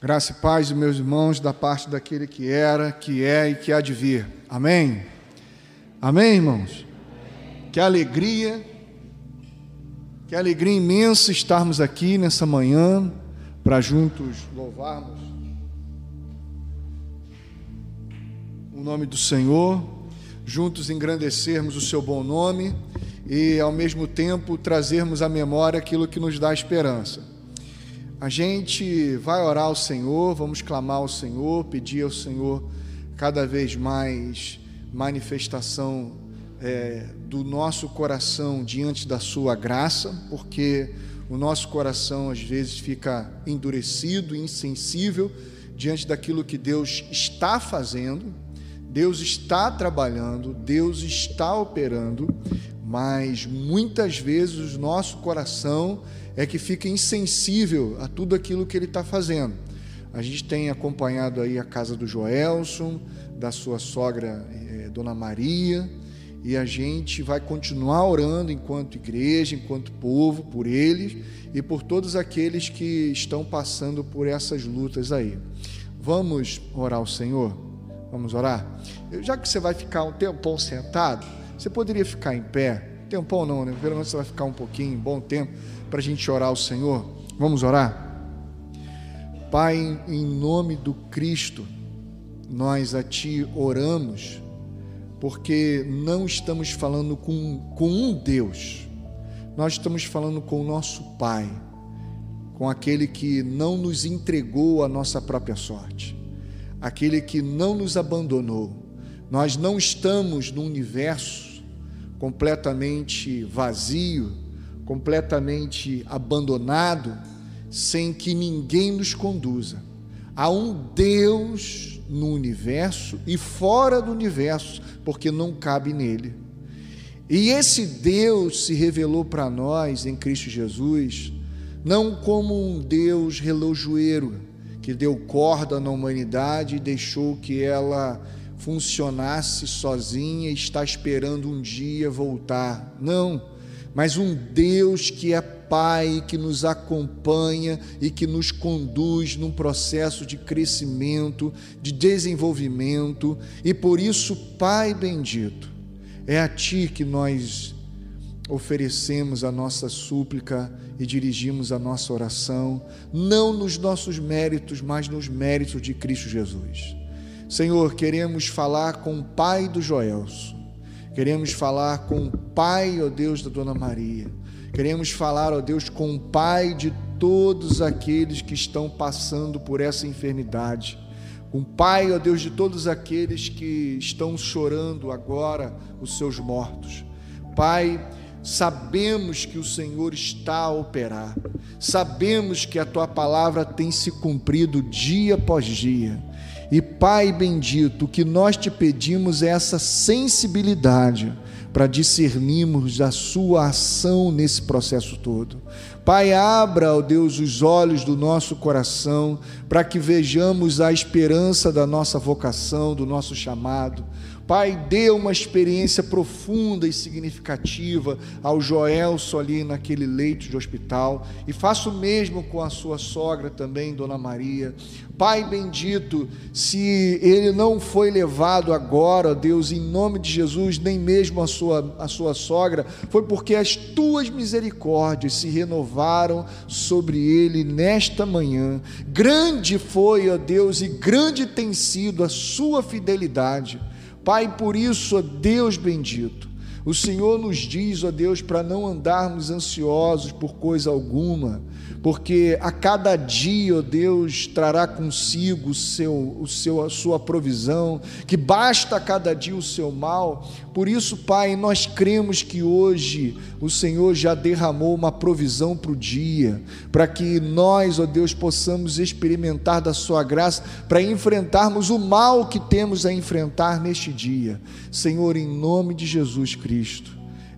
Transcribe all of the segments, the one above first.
Graça e paz, meus irmãos, da parte daquele que era, que é e que há de vir. Amém? Amém, irmãos? Que alegria, que alegria imensa estarmos aqui nessa manhã para juntos louvarmos o nome do Senhor, juntos engrandecermos o seu bom nome e ao mesmo tempo trazermos à memória aquilo que nos dá esperança. A gente vai orar ao Senhor, vamos clamar ao Senhor, pedir ao Senhor cada vez mais manifestação é, do nosso coração diante da Sua graça, porque o nosso coração às vezes fica endurecido, insensível diante daquilo que Deus está fazendo, Deus está trabalhando, Deus está operando, mas muitas vezes o nosso coração é que fica insensível a tudo aquilo que ele está fazendo. A gente tem acompanhado aí a casa do Joelson, da sua sogra eh, Dona Maria, e a gente vai continuar orando enquanto igreja, enquanto povo, por eles e por todos aqueles que estão passando por essas lutas aí. Vamos orar ao Senhor? Vamos orar? Já que você vai ficar um tempão sentado, você poderia ficar em pé. Tempão não, né? Pelo menos você vai ficar um pouquinho, um bom tempo para a gente orar ao Senhor? Vamos orar? Pai, em nome do Cristo, nós a Ti oramos, porque não estamos falando com, com um Deus, nós estamos falando com o nosso Pai, com aquele que não nos entregou a nossa própria sorte, aquele que não nos abandonou. Nós não estamos num universo completamente vazio, completamente abandonado, sem que ninguém nos conduza. Há um Deus no universo e fora do universo, porque não cabe nele. E esse Deus se revelou para nós em Cristo Jesus, não como um Deus relojoeiro, que deu corda na humanidade e deixou que ela funcionasse sozinha e está esperando um dia voltar. Não mas um Deus que é Pai, que nos acompanha e que nos conduz num processo de crescimento, de desenvolvimento, e por isso, Pai bendito, é a Ti que nós oferecemos a nossa súplica e dirigimos a nossa oração, não nos nossos méritos, mas nos méritos de Cristo Jesus. Senhor, queremos falar com o Pai do Joelso Queremos falar com o Pai, ó Deus, da Dona Maria. Queremos falar, ó Deus, com o Pai de todos aqueles que estão passando por essa enfermidade. Com o Pai, ó Deus, de todos aqueles que estão chorando agora os seus mortos. Pai, sabemos que o Senhor está a operar, sabemos que a tua palavra tem se cumprido dia após dia. E Pai bendito, o que nós te pedimos é essa sensibilidade para discernirmos a sua ação nesse processo todo. Pai, abra, ó Deus, os olhos do nosso coração para que vejamos a esperança da nossa vocação, do nosso chamado. Pai, dê uma experiência profunda e significativa ao Joelso ali naquele leito de hospital e faça o mesmo com a sua sogra também, Dona Maria. Pai bendito, se ele não foi levado agora, Deus, em nome de Jesus, nem mesmo a sua, a sua sogra, foi porque as tuas misericórdias se renovaram sobre ele nesta manhã. Grande foi, ó Deus, e grande tem sido a sua fidelidade. Pai, por isso, ó Deus bendito, o Senhor nos diz, ó Deus, para não andarmos ansiosos por coisa alguma, porque a cada dia, ó Deus, trará consigo o seu, o seu, a sua provisão, que basta a cada dia o seu mal. Por isso, Pai, nós cremos que hoje o Senhor já derramou uma provisão para o dia, para que nós, ó Deus, possamos experimentar da Sua graça para enfrentarmos o mal que temos a enfrentar neste dia. Senhor, em nome de Jesus Cristo,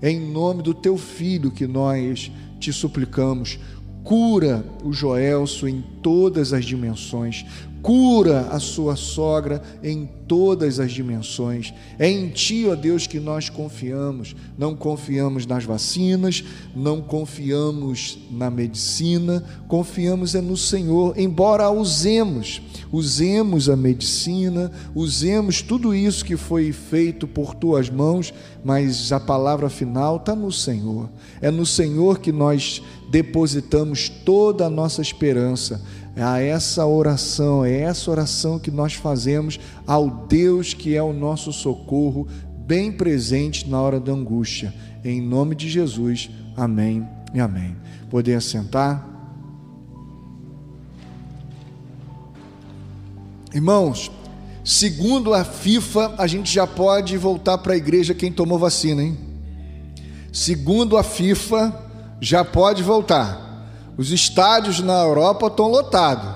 em nome do Teu Filho que nós te suplicamos Cura o Joelso em todas as dimensões. Cura a sua sogra em todas as dimensões. É em Ti, ó Deus, que nós confiamos. Não confiamos nas vacinas, não confiamos na medicina, confiamos é no Senhor, embora usemos. Usemos a medicina, usemos tudo isso que foi feito por Tuas mãos, mas a palavra final está no Senhor. É no Senhor que nós depositamos toda a nossa esperança a essa oração, é essa oração que nós fazemos ao Deus que é o nosso socorro, bem presente na hora da angústia. Em nome de Jesus, amém e amém. Poder assentar. Irmãos, segundo a FIFA, a gente já pode voltar para a igreja quem tomou vacina, hein? Segundo a FIFA, já pode voltar. Os estádios na Europa estão lotados.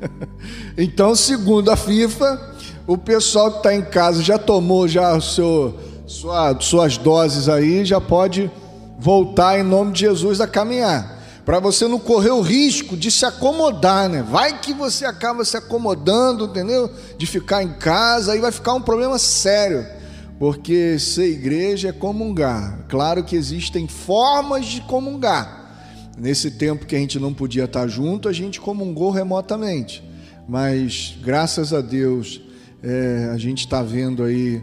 então, segundo a FIFA, o pessoal que está em casa já tomou já seu, sua, suas doses aí, já pode voltar em nome de Jesus a caminhar. Para você não correr o risco de se acomodar, né? Vai que você acaba se acomodando, entendeu? De ficar em casa, aí vai ficar um problema sério. Porque ser igreja é comungar. Claro que existem formas de comungar Nesse tempo que a gente não podia estar junto, a gente comungou remotamente. Mas graças a Deus, é, a gente está vendo aí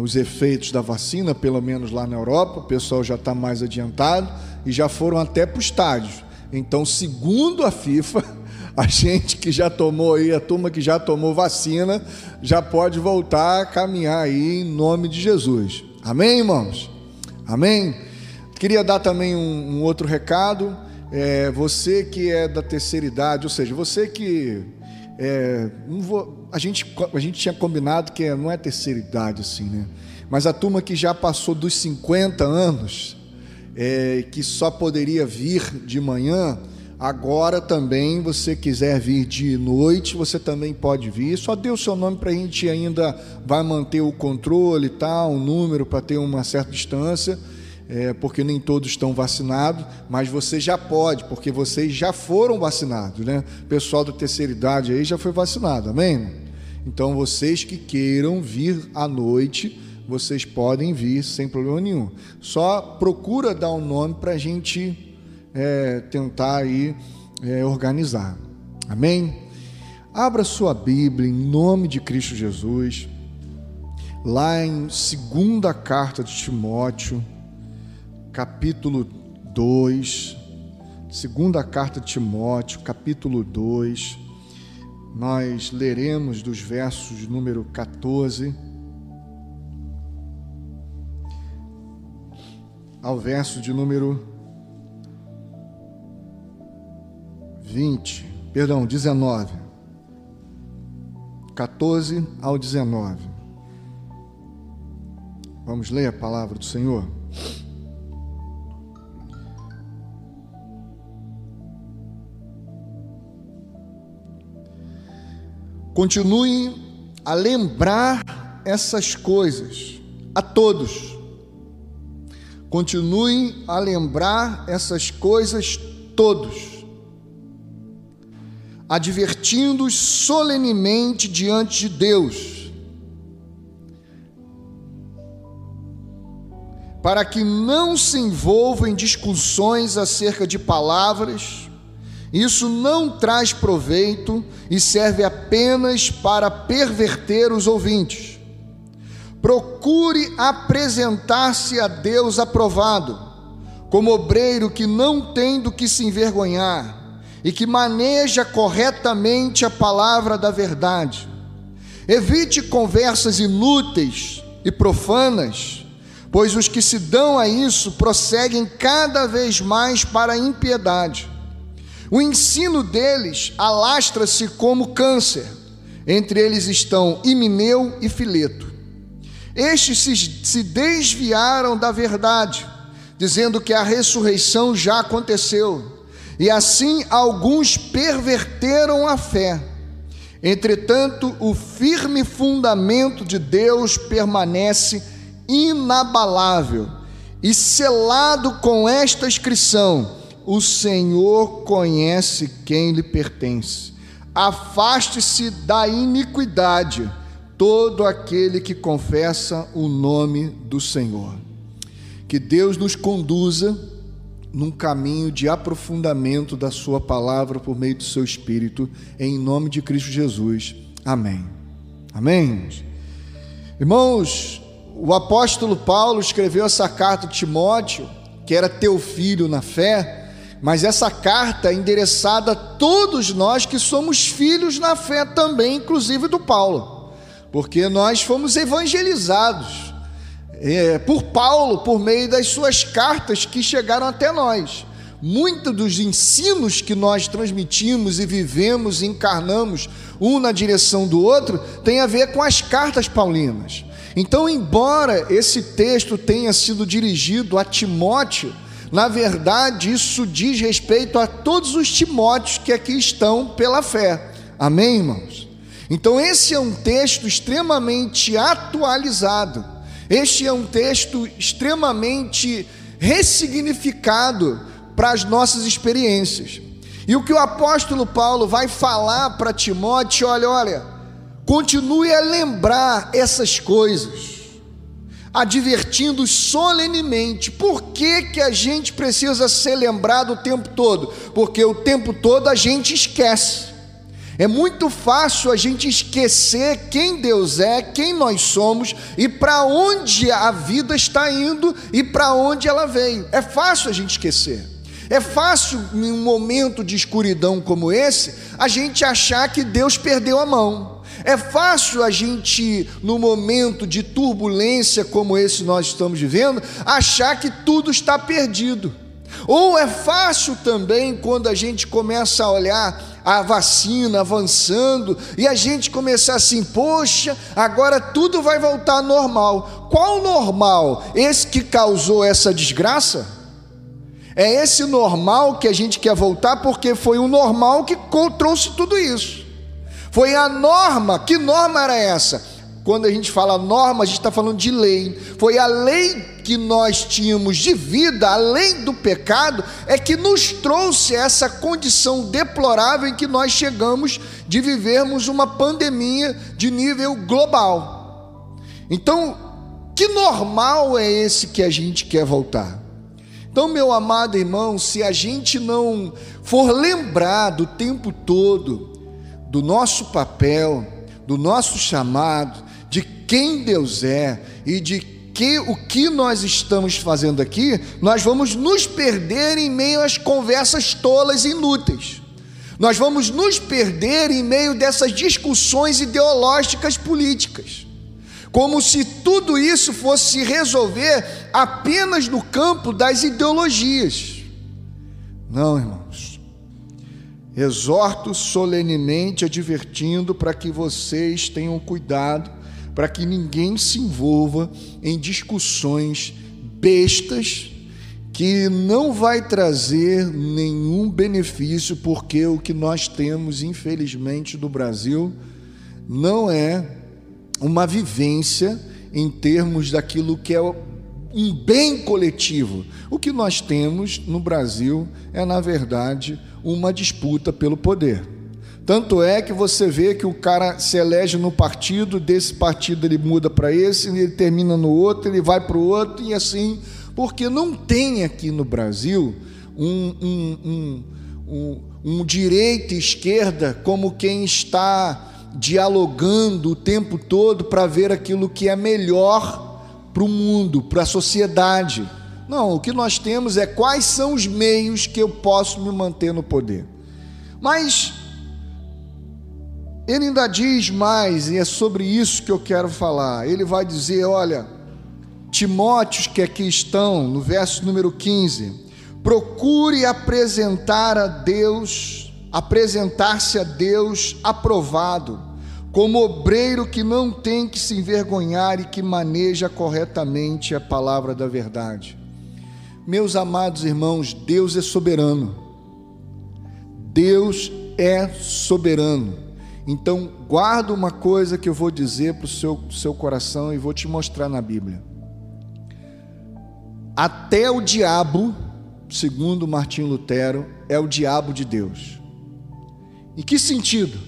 os efeitos da vacina, pelo menos lá na Europa, o pessoal já está mais adiantado e já foram até para o estádio. Então, segundo a FIFA, a gente que já tomou aí, a turma que já tomou vacina, já pode voltar a caminhar aí em nome de Jesus. Amém, irmãos? Amém? Queria dar também um, um outro recado. É, você que é da terceira idade, ou seja, você que. É, vou, a, gente, a gente tinha combinado que não é terceira idade assim, né? Mas a turma que já passou dos 50 anos, é, que só poderia vir de manhã, agora também, você quiser vir de noite, você também pode vir. Só dê o seu nome para a gente ainda vai manter o controle tal, o número para ter uma certa distância é, porque nem todos estão vacinados, mas você já pode, porque vocês já foram vacinados, né? O pessoal da terceira idade aí já foi vacinado, amém? Então vocês que queiram vir à noite, vocês podem vir sem problema nenhum. Só procura dar um nome para a gente é, tentar aí é, organizar, amém? Abra sua Bíblia em nome de Cristo Jesus, lá em segunda carta de Timóteo capítulo 2, segunda carta de Timóteo, capítulo 2, nós leremos dos versos número 14 ao verso de número 20, perdão, 19. 14 ao 19. Vamos ler a palavra do Senhor. Continue a lembrar essas coisas a todos. Continue a lembrar essas coisas todos, advertindo-os solenemente diante de Deus, para que não se envolvam em discussões acerca de palavras isso não traz proveito e serve apenas para perverter os ouvintes. Procure apresentar-se a Deus aprovado, como obreiro que não tem do que se envergonhar e que maneja corretamente a palavra da verdade. Evite conversas inúteis e profanas, pois os que se dão a isso prosseguem cada vez mais para a impiedade. O ensino deles alastra-se como câncer. Entre eles estão Imineu e Fileto. Estes se, se desviaram da verdade, dizendo que a ressurreição já aconteceu. E assim alguns perverteram a fé. Entretanto, o firme fundamento de Deus permanece inabalável e selado com esta inscrição: o Senhor conhece quem lhe pertence. Afaste-se da iniquidade todo aquele que confessa o nome do Senhor. Que Deus nos conduza num caminho de aprofundamento da Sua palavra por meio do Seu Espírito, em nome de Cristo Jesus. Amém. Amém. Irmãos, o apóstolo Paulo escreveu essa carta a Timóteo, que era teu filho na fé, mas essa carta é endereçada a todos nós que somos filhos na fé também, inclusive do Paulo, porque nós fomos evangelizados é, por Paulo por meio das suas cartas que chegaram até nós. Muitos dos ensinos que nós transmitimos e vivemos e encarnamos um na direção do outro tem a ver com as cartas paulinas. Então, embora esse texto tenha sido dirigido a Timóteo, na verdade isso diz respeito a todos os Timóteos que aqui estão pela fé. Amém, irmãos? Então, esse é um texto extremamente atualizado. Este é um texto extremamente ressignificado para as nossas experiências. E o que o apóstolo Paulo vai falar para Timóteo, olha, olha, continue a lembrar essas coisas, advertindo solenemente. Por que, que a gente precisa ser lembrado o tempo todo? Porque o tempo todo a gente esquece. É muito fácil a gente esquecer quem Deus é, quem nós somos e para onde a vida está indo e para onde ela veio. É fácil a gente esquecer. É fácil, em um momento de escuridão como esse, a gente achar que Deus perdeu a mão. É fácil a gente, no momento de turbulência como esse nós estamos vivendo, achar que tudo está perdido. Ou é fácil também quando a gente começa a olhar a vacina avançando e a gente começar assim, poxa, agora tudo vai voltar normal. Qual normal? Esse que causou essa desgraça? É esse normal que a gente quer voltar, porque foi o normal que trouxe tudo isso. Foi a norma. Que norma era essa? Quando a gente fala norma, a gente está falando de lei. Foi a lei que nós tínhamos de vida, a lei do pecado, é que nos trouxe essa condição deplorável em que nós chegamos de vivermos uma pandemia de nível global. Então, que normal é esse que a gente quer voltar? Então, meu amado irmão, se a gente não for lembrado o tempo todo do nosso papel, do nosso chamado, de quem Deus é e de que o que nós estamos fazendo aqui, nós vamos nos perder em meio às conversas tolas e inúteis. Nós vamos nos perder em meio dessas discussões ideológicas políticas como se tudo isso fosse se resolver apenas no campo das ideologias. Não, irmãos. Exorto solenemente, advertindo para que vocês tenham cuidado, para que ninguém se envolva em discussões bestas que não vai trazer nenhum benefício, porque o que nós temos, infelizmente, do Brasil não é uma vivência em termos daquilo que é um bem coletivo. O que nós temos no Brasil é, na verdade, uma disputa pelo poder. Tanto é que você vê que o cara se elege no partido, desse partido ele muda para esse, ele termina no outro, ele vai para o outro e assim, porque não tem aqui no Brasil um, um, um, um, um direita e esquerda como quem está dialogando o tempo todo para ver aquilo que é melhor para o mundo, para a sociedade. Não, o que nós temos é quais são os meios que eu posso me manter no poder. Mas ele ainda diz mais, e é sobre isso que eu quero falar. Ele vai dizer: olha, Timóteos que aqui estão, no verso número 15, procure apresentar a Deus apresentar-se a Deus aprovado, como obreiro que não tem que se envergonhar e que maneja corretamente a palavra da verdade. Meus amados irmãos, Deus é soberano. Deus é soberano. Então, guarda uma coisa que eu vou dizer para o seu, seu coração e vou te mostrar na Bíblia. Até o diabo segundo Martim Lutero, é o diabo de Deus. Em que sentido?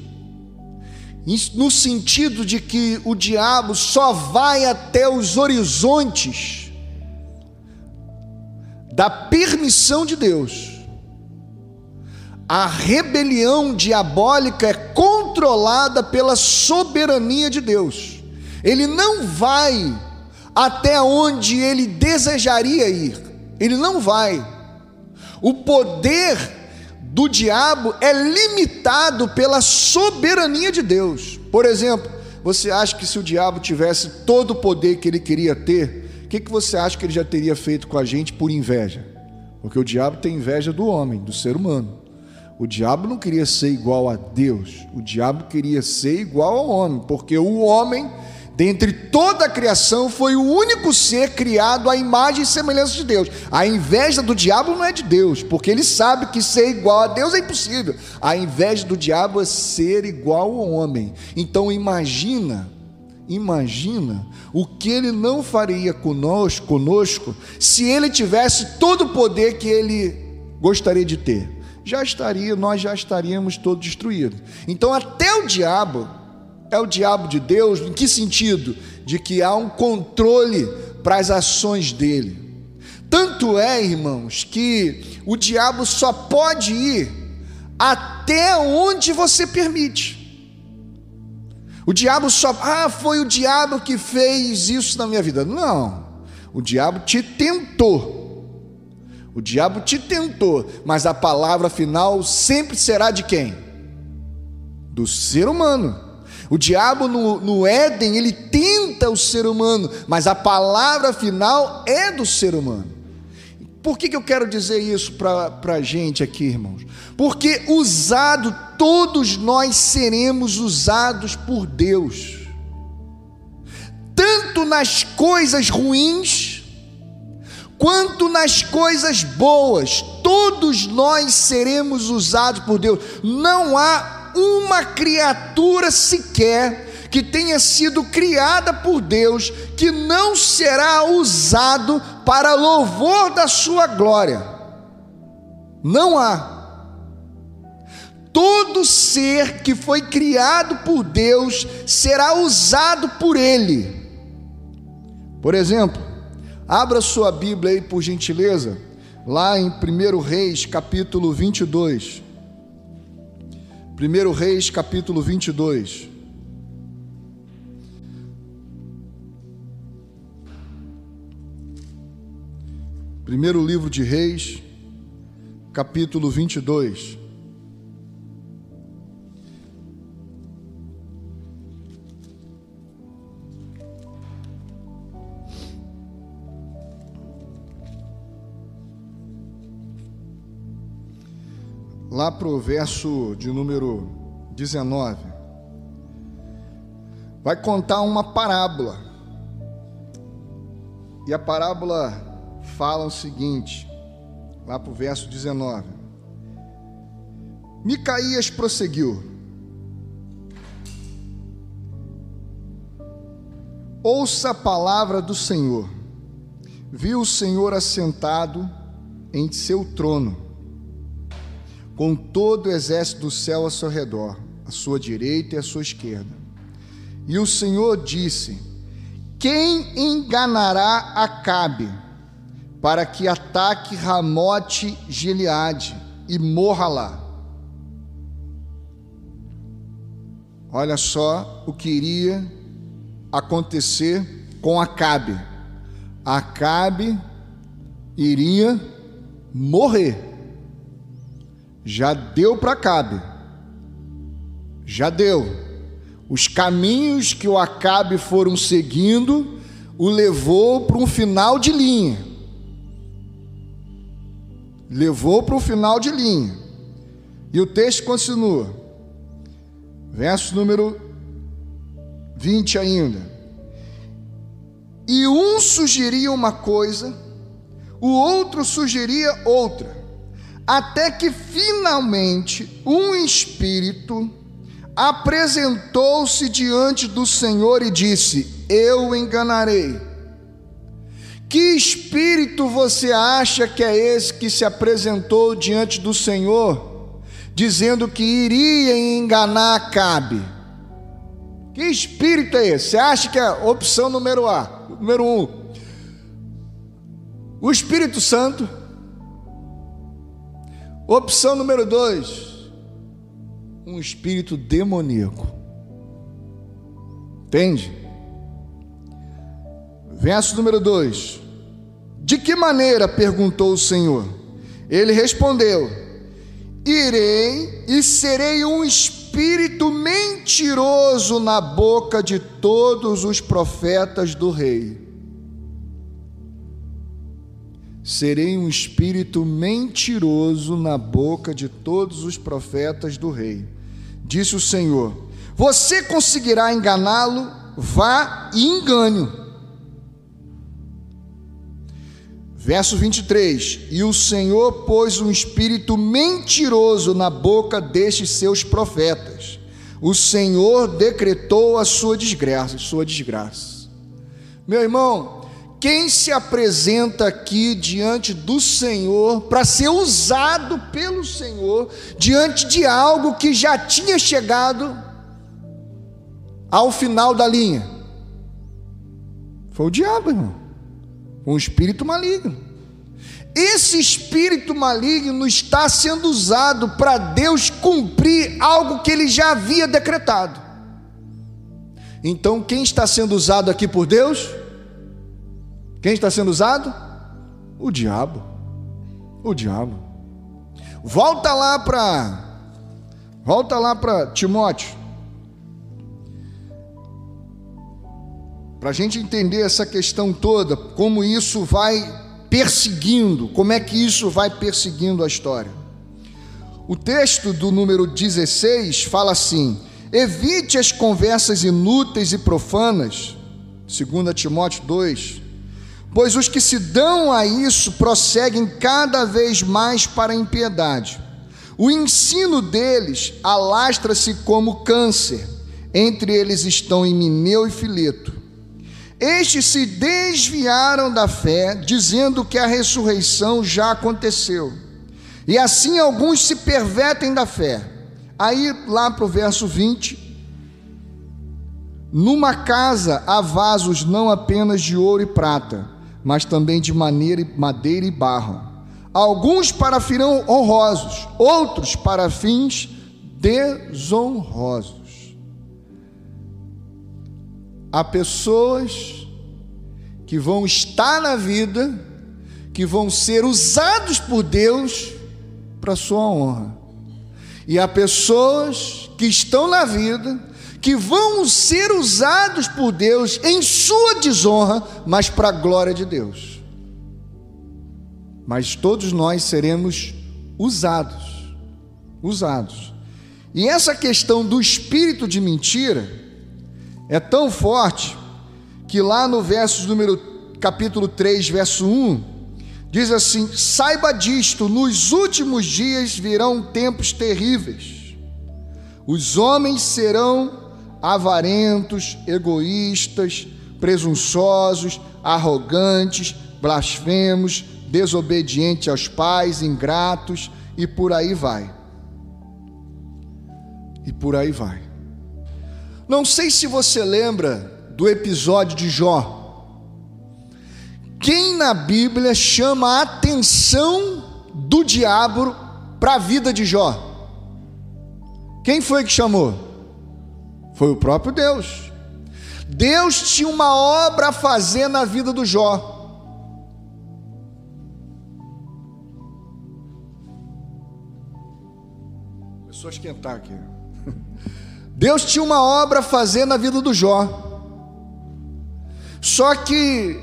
No sentido de que o diabo só vai até os horizontes da permissão de Deus. A rebelião diabólica é controlada pela soberania de Deus. Ele não vai até onde ele desejaria ir. Ele não vai. O poder do diabo é limitado pela soberania de Deus. Por exemplo, você acha que se o diabo tivesse todo o poder que ele queria ter, o que, que você acha que ele já teria feito com a gente por inveja? Porque o diabo tem inveja do homem, do ser humano. O diabo não queria ser igual a Deus, o diabo queria ser igual ao homem, porque o homem dentre toda a criação, foi o único ser criado à imagem e semelhança de Deus. A inveja do diabo não é de Deus, porque ele sabe que ser igual a Deus é impossível. A inveja do diabo é ser igual ao homem. Então imagina, imagina o que ele não faria conosco, conosco se ele tivesse todo o poder que ele gostaria de ter. Já estaria, nós já estaríamos todos destruídos. Então até o diabo é o diabo de Deus? Em que sentido? De que há um controle para as ações dele. Tanto é, irmãos, que o diabo só pode ir até onde você permite. O diabo só, ah, foi o diabo que fez isso na minha vida. Não, o diabo te tentou. O diabo te tentou, mas a palavra final sempre será de quem? Do ser humano. O diabo no, no Éden, ele tenta o ser humano, mas a palavra final é do ser humano. Por que, que eu quero dizer isso para a gente aqui, irmãos? Porque usado, todos nós seremos usados por Deus, tanto nas coisas ruins, quanto nas coisas boas, todos nós seremos usados por Deus. Não há uma criatura sequer que tenha sido criada por Deus que não será usado para louvor da sua glória. Não há. Todo ser que foi criado por Deus será usado por Ele. Por exemplo, abra sua Bíblia aí por gentileza, lá em 1 Reis, capítulo 22. 1 Reis capítulo 22. Primeiro livro de Reis, capítulo 22. lá para o verso de número 19, vai contar uma parábola. E a parábola fala o seguinte, lá para o verso 19: Micaías prosseguiu: Ouça a palavra do Senhor. Viu o Senhor assentado em seu trono com todo o exército do céu ao seu redor, à sua direita e à sua esquerda. E o Senhor disse: Quem enganará Acabe para que ataque Ramote Gileade e morra lá? Olha só o que iria acontecer com Acabe. Acabe iria morrer já deu para Acabe. Já deu. Os caminhos que o Acabe foram seguindo o levou para um final de linha. Levou para um final de linha. E o texto continua. Verso número 20 ainda. E um sugeria uma coisa, o outro sugeria outra até que finalmente um espírito apresentou-se diante do Senhor e disse: Eu enganarei. Que espírito você acha que é esse que se apresentou diante do Senhor, dizendo que iria enganar Acabe? Que espírito é esse? Você acha que é opção número A, número um, o Espírito Santo? Opção número dois, um espírito demoníaco. Entende? Verso número 2: De que maneira? perguntou o Senhor. Ele respondeu: Irei e serei um espírito mentiroso na boca de todos os profetas do rei. Serei um espírito mentiroso na boca de todos os profetas do rei. Disse o Senhor: Você conseguirá enganá-lo? Vá e engane Verso 23: E o Senhor pôs um espírito mentiroso na boca destes seus profetas. O Senhor decretou a sua desgraça, sua desgraça. Meu irmão, quem se apresenta aqui diante do Senhor para ser usado pelo Senhor diante de algo que já tinha chegado ao final da linha? Foi o diabo, irmão um espírito maligno. Esse espírito maligno está sendo usado para Deus cumprir algo que ele já havia decretado. Então, quem está sendo usado aqui por Deus? Quem está sendo usado? O diabo. O diabo. Volta lá para Volta lá para Timóteo. Para a gente entender essa questão toda, como isso vai perseguindo, como é que isso vai perseguindo a história. O texto do número 16 fala assim: evite as conversas inúteis e profanas, 2 Timóteo 2, pois os que se dão a isso prosseguem cada vez mais para a impiedade. O ensino deles alastra-se como câncer, entre eles estão Emineu e Fileto estes se desviaram da fé, dizendo que a ressurreição já aconteceu. E assim alguns se pervertem da fé. Aí, lá para o verso 20: Numa casa há vasos não apenas de ouro e prata, mas também de madeira e barro. Alguns para fins honrosos, outros para fins desonrosos. Há pessoas que vão estar na vida, que vão ser usados por Deus para sua honra. E há pessoas que estão na vida, que vão ser usados por Deus em sua desonra, mas para a glória de Deus. Mas todos nós seremos usados, usados. E essa questão do espírito de mentira, é tão forte que lá no verso número capítulo 3, verso 1, diz assim: "Saiba disto, nos últimos dias virão tempos terríveis. Os homens serão avarentos, egoístas, presunçosos, arrogantes, blasfemos, desobedientes aos pais, ingratos e por aí vai. E por aí vai. Não sei se você lembra do episódio de Jó. Quem na Bíblia chama a atenção do diabo para a vida de Jó? Quem foi que chamou? Foi o próprio Deus. Deus tinha uma obra a fazer na vida do Jó. Começou a esquentar aqui. Deus tinha uma obra a fazer na vida do Jó. Só que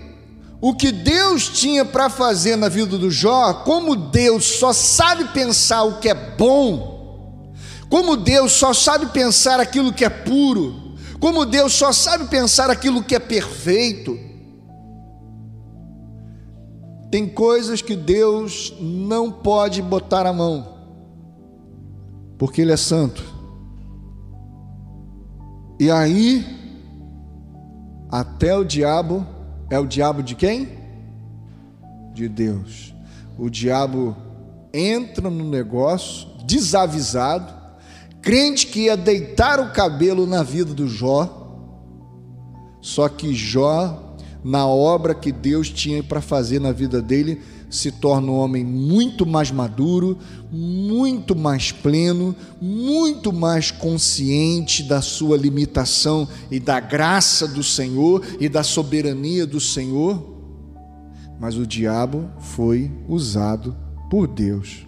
o que Deus tinha para fazer na vida do Jó, como Deus só sabe pensar o que é bom, como Deus só sabe pensar aquilo que é puro, como Deus só sabe pensar aquilo que é perfeito, tem coisas que Deus não pode botar a mão, porque Ele é santo. E aí, até o diabo, é o diabo de quem? de Deus. O diabo entra no negócio desavisado, crente que ia deitar o cabelo na vida do Jó. Só que Jó, na obra que Deus tinha para fazer na vida dele, se torna um homem muito mais maduro, muito mais pleno, muito mais consciente da sua limitação e da graça do Senhor e da soberania do Senhor. Mas o diabo foi usado por Deus.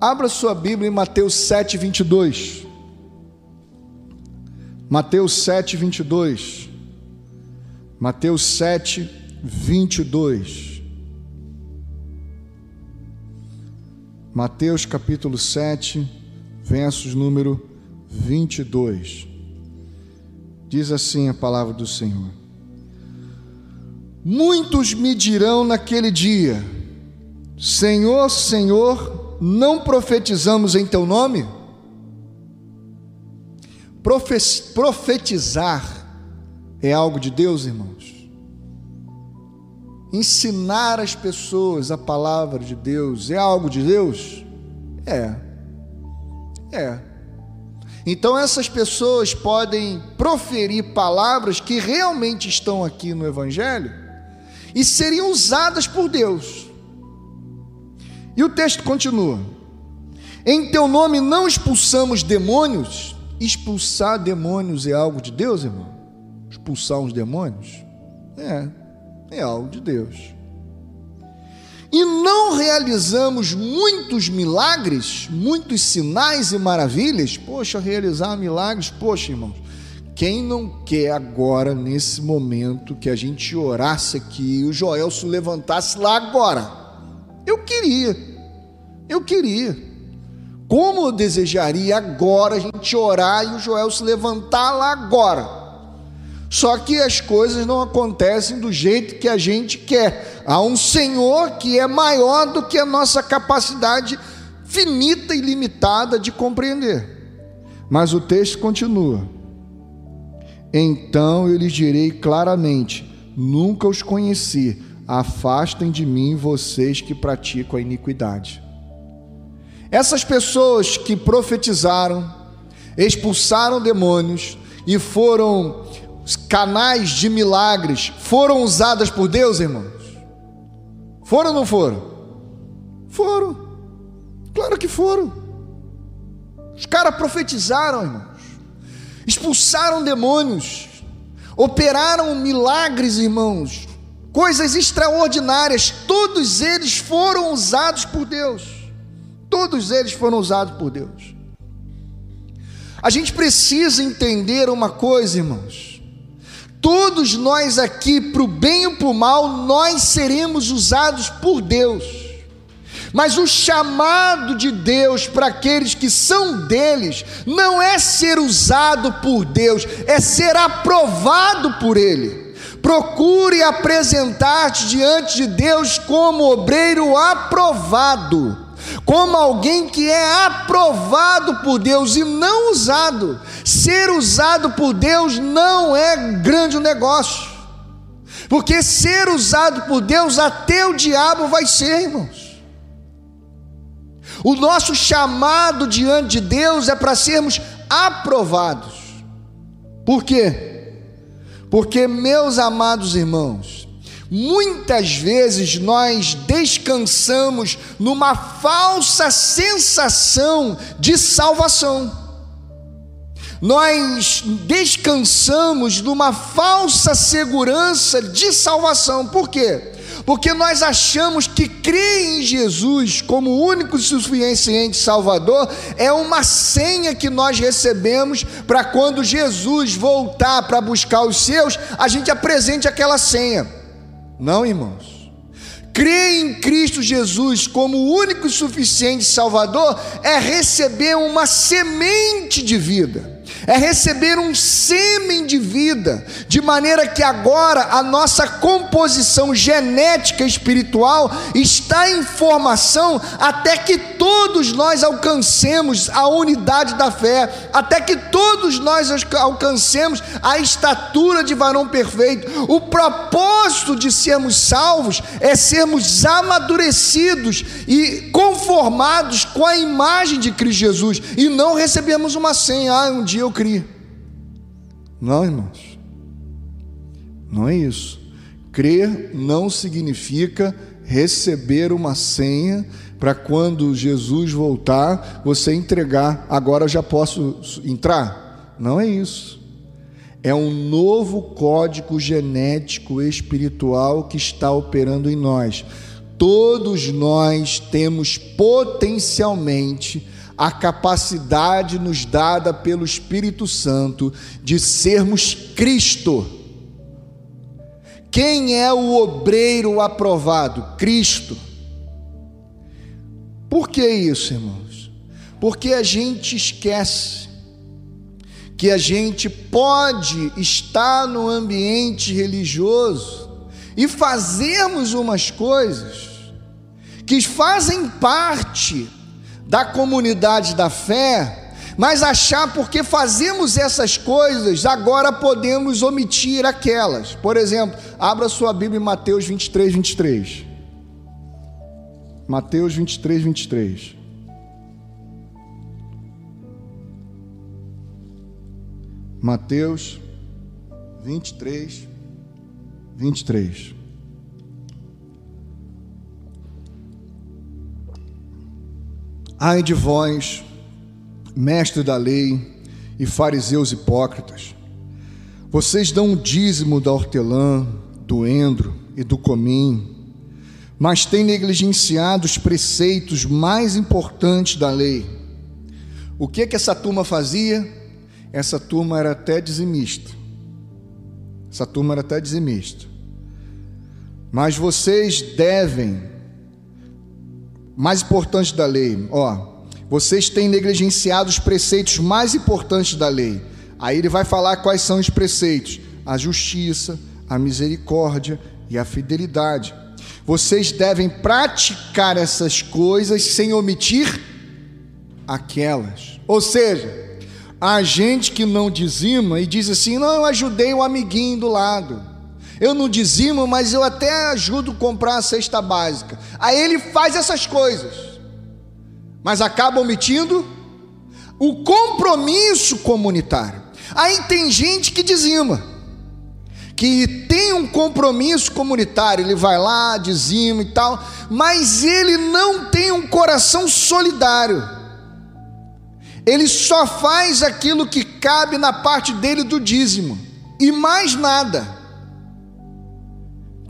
Abra sua Bíblia em Mateus 7, 22. Mateus 7, 22. Mateus 7, 22. Mateus capítulo 7, versos número 22. Diz assim a palavra do Senhor: Muitos me dirão naquele dia: Senhor, Senhor, não profetizamos em teu nome? Profetizar é algo de Deus, irmãos. Ensinar as pessoas a palavra de Deus é algo de Deus? É. É. Então essas pessoas podem proferir palavras que realmente estão aqui no Evangelho e seriam usadas por Deus. E o texto continua: Em teu nome não expulsamos demônios. Expulsar demônios é algo de Deus, irmão? Expulsar uns demônios? É, é algo de Deus. E não realizamos muitos milagres, muitos sinais e maravilhas. Poxa, realizar milagres, poxa, irmãos. Quem não quer agora, nesse momento, que a gente orasse aqui o Joel se levantasse lá agora? Eu queria, eu queria. Como eu desejaria agora a gente orar e o Joel se levantar lá agora? Só que as coisas não acontecem do jeito que a gente quer. Há um Senhor que é maior do que a nossa capacidade finita e limitada de compreender. Mas o texto continua. Então eu lhes direi claramente: nunca os conheci. Afastem de mim vocês que praticam a iniquidade. Essas pessoas que profetizaram, expulsaram demônios e foram canais de milagres foram usadas por Deus, irmãos? Foram ou não foram? Foram. Claro que foram. Os caras profetizaram, irmãos. Expulsaram demônios. Operaram milagres, irmãos. Coisas extraordinárias. Todos eles foram usados por Deus. Todos eles foram usados por Deus. A gente precisa entender uma coisa, irmãos Todos nós aqui, para o bem ou para o mal, nós seremos usados por Deus. Mas o chamado de Deus para aqueles que são deles não é ser usado por Deus, é ser aprovado por Ele. Procure apresentar-te diante de Deus como obreiro aprovado como alguém que é aprovado por Deus e não usado. Ser usado por Deus não é grande negócio, porque ser usado por Deus, até o diabo vai ser, irmãos. O nosso chamado diante de Deus é para sermos aprovados. Por quê? Porque, meus amados irmãos, Muitas vezes nós descansamos numa falsa sensação de salvação. Nós descansamos numa falsa segurança de salvação. Por quê? Porque nós achamos que crer em Jesus como único e suficiente Salvador é uma senha que nós recebemos para quando Jesus voltar para buscar os seus, a gente apresente aquela senha. Não, irmãos. Crer em Cristo Jesus como o único e suficiente Salvador é receber uma semente de vida, é receber um sêmen de vida, de maneira que agora a nossa composição genética espiritual está em formação até que todos nós alcancemos a unidade da fé, até que todos nós alcancemos a estatura de varão perfeito. O propósito de sermos salvos é sermos amadurecidos e conformados com a imagem de Cristo Jesus e não recebemos uma senha, ah, um dia eu criei. Não, irmãos. Não é isso. Crer não significa receber uma senha para quando Jesus voltar, você entregar, agora já posso entrar. Não é isso. É um novo código genético espiritual que está operando em nós. Todos nós temos potencialmente a capacidade nos dada pelo Espírito Santo de sermos Cristo. Quem é o obreiro aprovado? Cristo. Por que isso, irmãos? Porque a gente esquece que a gente pode estar no ambiente religioso e fazermos umas coisas que fazem parte da comunidade da fé, mas achar porque fazemos essas coisas, agora podemos omitir aquelas. Por exemplo, abra sua Bíblia em Mateus 23, 23. Mateus 23, 23. Mateus 23, 23. Ai de vós, mestre da lei e fariseus hipócritas, vocês dão o dízimo da hortelã, do endro e do comim, mas têm negligenciado os preceitos mais importantes da lei. O que que essa turma fazia? Essa turma era até dizimista. Essa turma era até dizimista. Mas vocês devem, mais importante da lei, ó, vocês têm negligenciado os preceitos mais importantes da lei. Aí ele vai falar quais são os preceitos: a justiça, a misericórdia e a fidelidade. Vocês devem praticar essas coisas sem omitir aquelas. Ou seja, a gente que não dizima e diz assim: não, eu ajudei o amiguinho do lado. Eu não dizimo, mas eu até ajudo a comprar a cesta básica. Aí ele faz essas coisas, mas acaba omitindo o compromisso comunitário. Aí tem gente que dizima que tem um compromisso comunitário, ele vai lá, dizima e tal, mas ele não tem um coração solidário. Ele só faz aquilo que cabe na parte dele do dízimo e mais nada.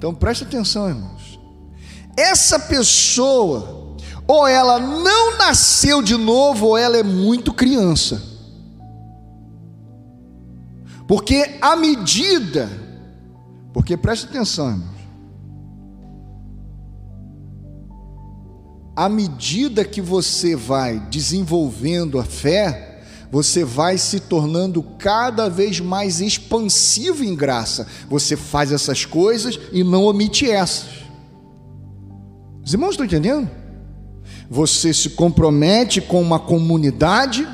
Então preste atenção, irmãos. Essa pessoa, ou ela não nasceu de novo, ou ela é muito criança. Porque a medida porque preste atenção, irmãos. À medida que você vai desenvolvendo a fé, você vai se tornando cada vez mais expansivo em graça. Você faz essas coisas e não omite essas. Os irmãos estão entendendo? Você se compromete com uma comunidade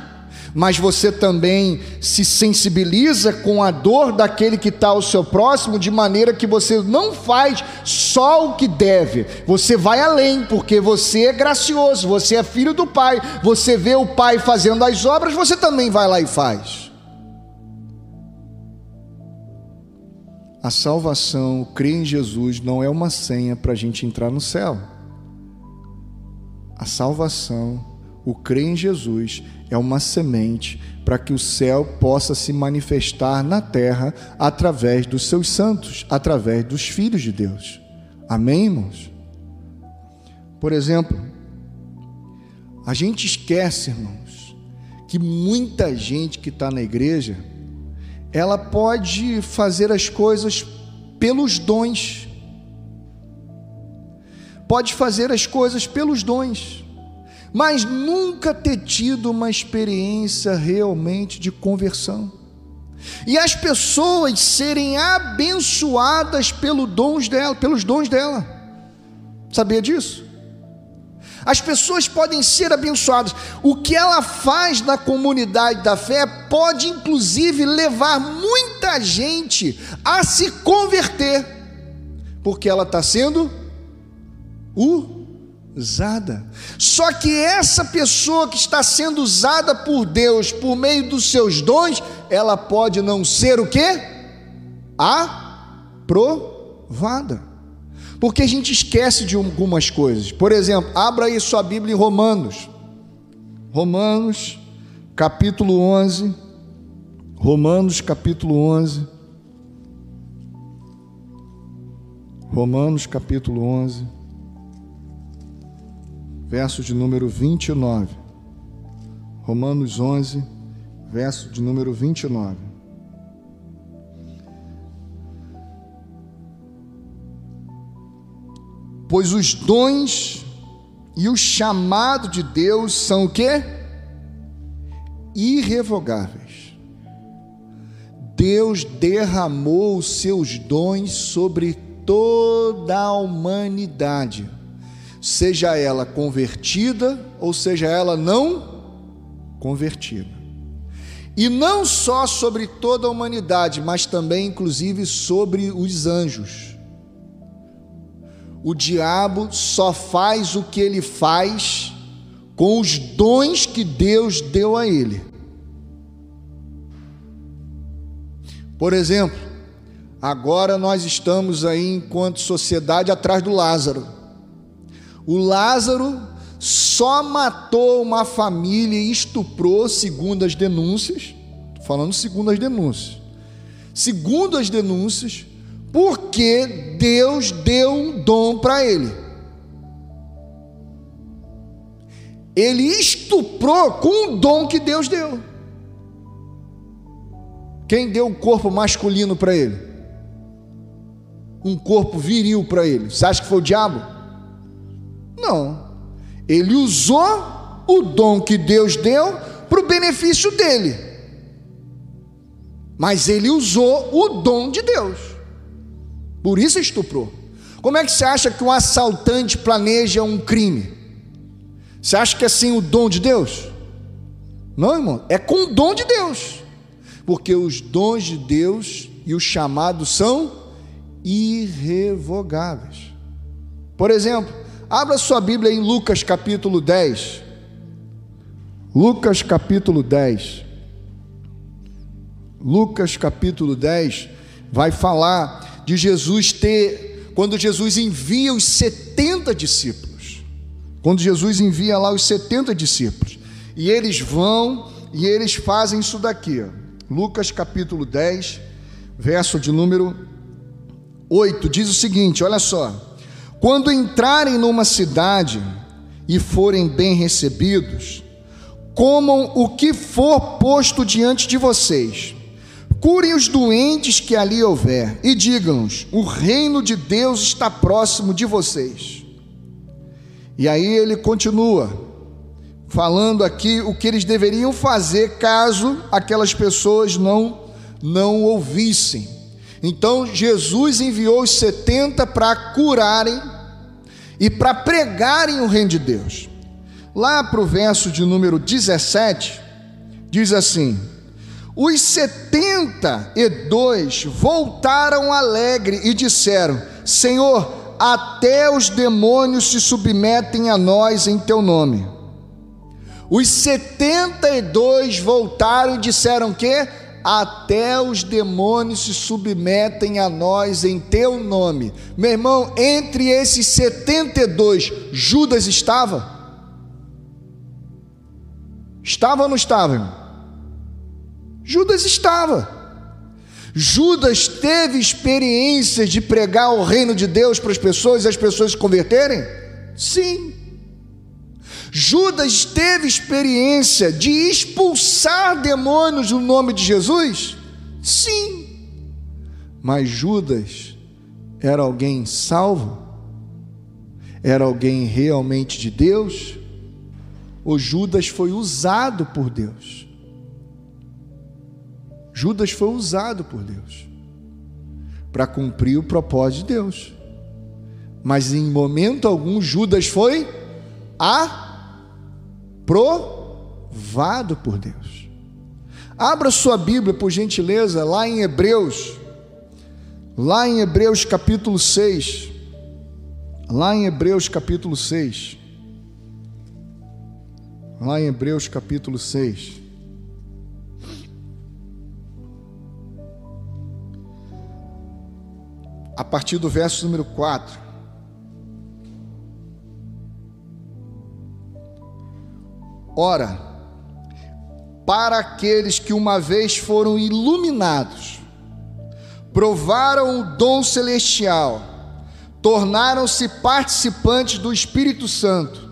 mas você também se sensibiliza com a dor daquele que está ao seu próximo, de maneira que você não faz só o que deve, você vai além, porque você é gracioso, você é filho do Pai, você vê o Pai fazendo as obras, você também vai lá e faz. A salvação, crer em Jesus, não é uma senha para a gente entrar no céu. A salvação, o crer em Jesus, é uma semente para que o céu possa se manifestar na terra através dos seus santos, através dos filhos de Deus. Amém, irmãos? Por exemplo, a gente esquece, irmãos, que muita gente que está na igreja, ela pode fazer as coisas pelos dons, pode fazer as coisas pelos dons mas nunca ter tido uma experiência realmente de conversão. E as pessoas serem abençoadas pelo dons dela, pelos dons dela. Sabia disso? As pessoas podem ser abençoadas. O que ela faz na comunidade da fé pode, inclusive, levar muita gente a se converter, porque ela está sendo usada. Só que essa pessoa que está sendo usada por Deus por meio dos seus dons, ela pode não ser o que? Aprovada. Porque a gente esquece de algumas coisas. Por exemplo, abra aí sua Bíblia em Romanos. Romanos, capítulo 11. Romanos, capítulo 11. Romanos, capítulo 11. Verso de número 29. Romanos 11, verso de número 29. Pois os dons e o chamado de Deus são o quê? Irrevogáveis. Deus derramou os seus dons sobre toda a humanidade, seja ela convertida ou seja ela não convertida. E não só sobre toda a humanidade, mas também, inclusive, sobre os anjos. O diabo só faz o que ele faz com os dons que Deus deu a ele. Por exemplo, agora nós estamos aí, enquanto sociedade, atrás do Lázaro. O Lázaro só matou uma família e estuprou, segundo as denúncias, falando segundo as denúncias. Segundo as denúncias, porque Deus deu um dom para ele. Ele estuprou com o dom que Deus deu. Quem deu um corpo masculino para ele? Um corpo viril para ele? Você acha que foi o diabo? Não. Ele usou o dom que Deus deu para o benefício dele. Mas ele usou o dom de Deus. Por isso estuprou. Como é que você acha que um assaltante planeja um crime? Você acha que é assim o dom de Deus? Não, irmão, é com o dom de Deus. Porque os dons de Deus e os chamados são irrevogáveis. Por exemplo, abra sua Bíblia em Lucas capítulo 10. Lucas capítulo 10. Lucas capítulo 10 vai falar de Jesus ter, quando Jesus envia os 70 discípulos, quando Jesus envia lá os 70 discípulos, e eles vão e eles fazem isso daqui. Lucas capítulo 10, verso de número 8, diz o seguinte: olha só, quando entrarem numa cidade e forem bem recebidos, comam o que for posto diante de vocês Curem os doentes que ali houver e digam-nos: o reino de Deus está próximo de vocês. E aí ele continua falando aqui o que eles deveriam fazer caso aquelas pessoas não não ouvissem. Então Jesus enviou os 70 para curarem e para pregarem o reino de Deus. Lá para o verso de número 17, diz assim: os setenta e dois voltaram alegre e disseram: Senhor, até os demônios se submetem a nós em teu nome. Os setenta e dois voltaram e disseram que até os demônios se submetem a nós em teu nome. Meu irmão, entre esses setenta e dois, Judas estava? Estava ou não estava, irmão? Judas estava. Judas teve experiências de pregar o reino de Deus para as pessoas e as pessoas se converterem? Sim. Judas teve experiência de expulsar demônios no nome de Jesus? Sim. Mas Judas era alguém salvo? Era alguém realmente de Deus? o Judas foi usado por Deus. Judas foi usado por Deus para cumprir o propósito de Deus. Mas em momento algum Judas foi aprovado por Deus. Abra sua Bíblia, por gentileza, lá em Hebreus, lá em Hebreus capítulo 6. Lá em Hebreus capítulo 6. Lá em Hebreus capítulo 6. a partir do verso número 4. Ora, para aqueles que uma vez foram iluminados, provaram o dom celestial, tornaram-se participantes do Espírito Santo,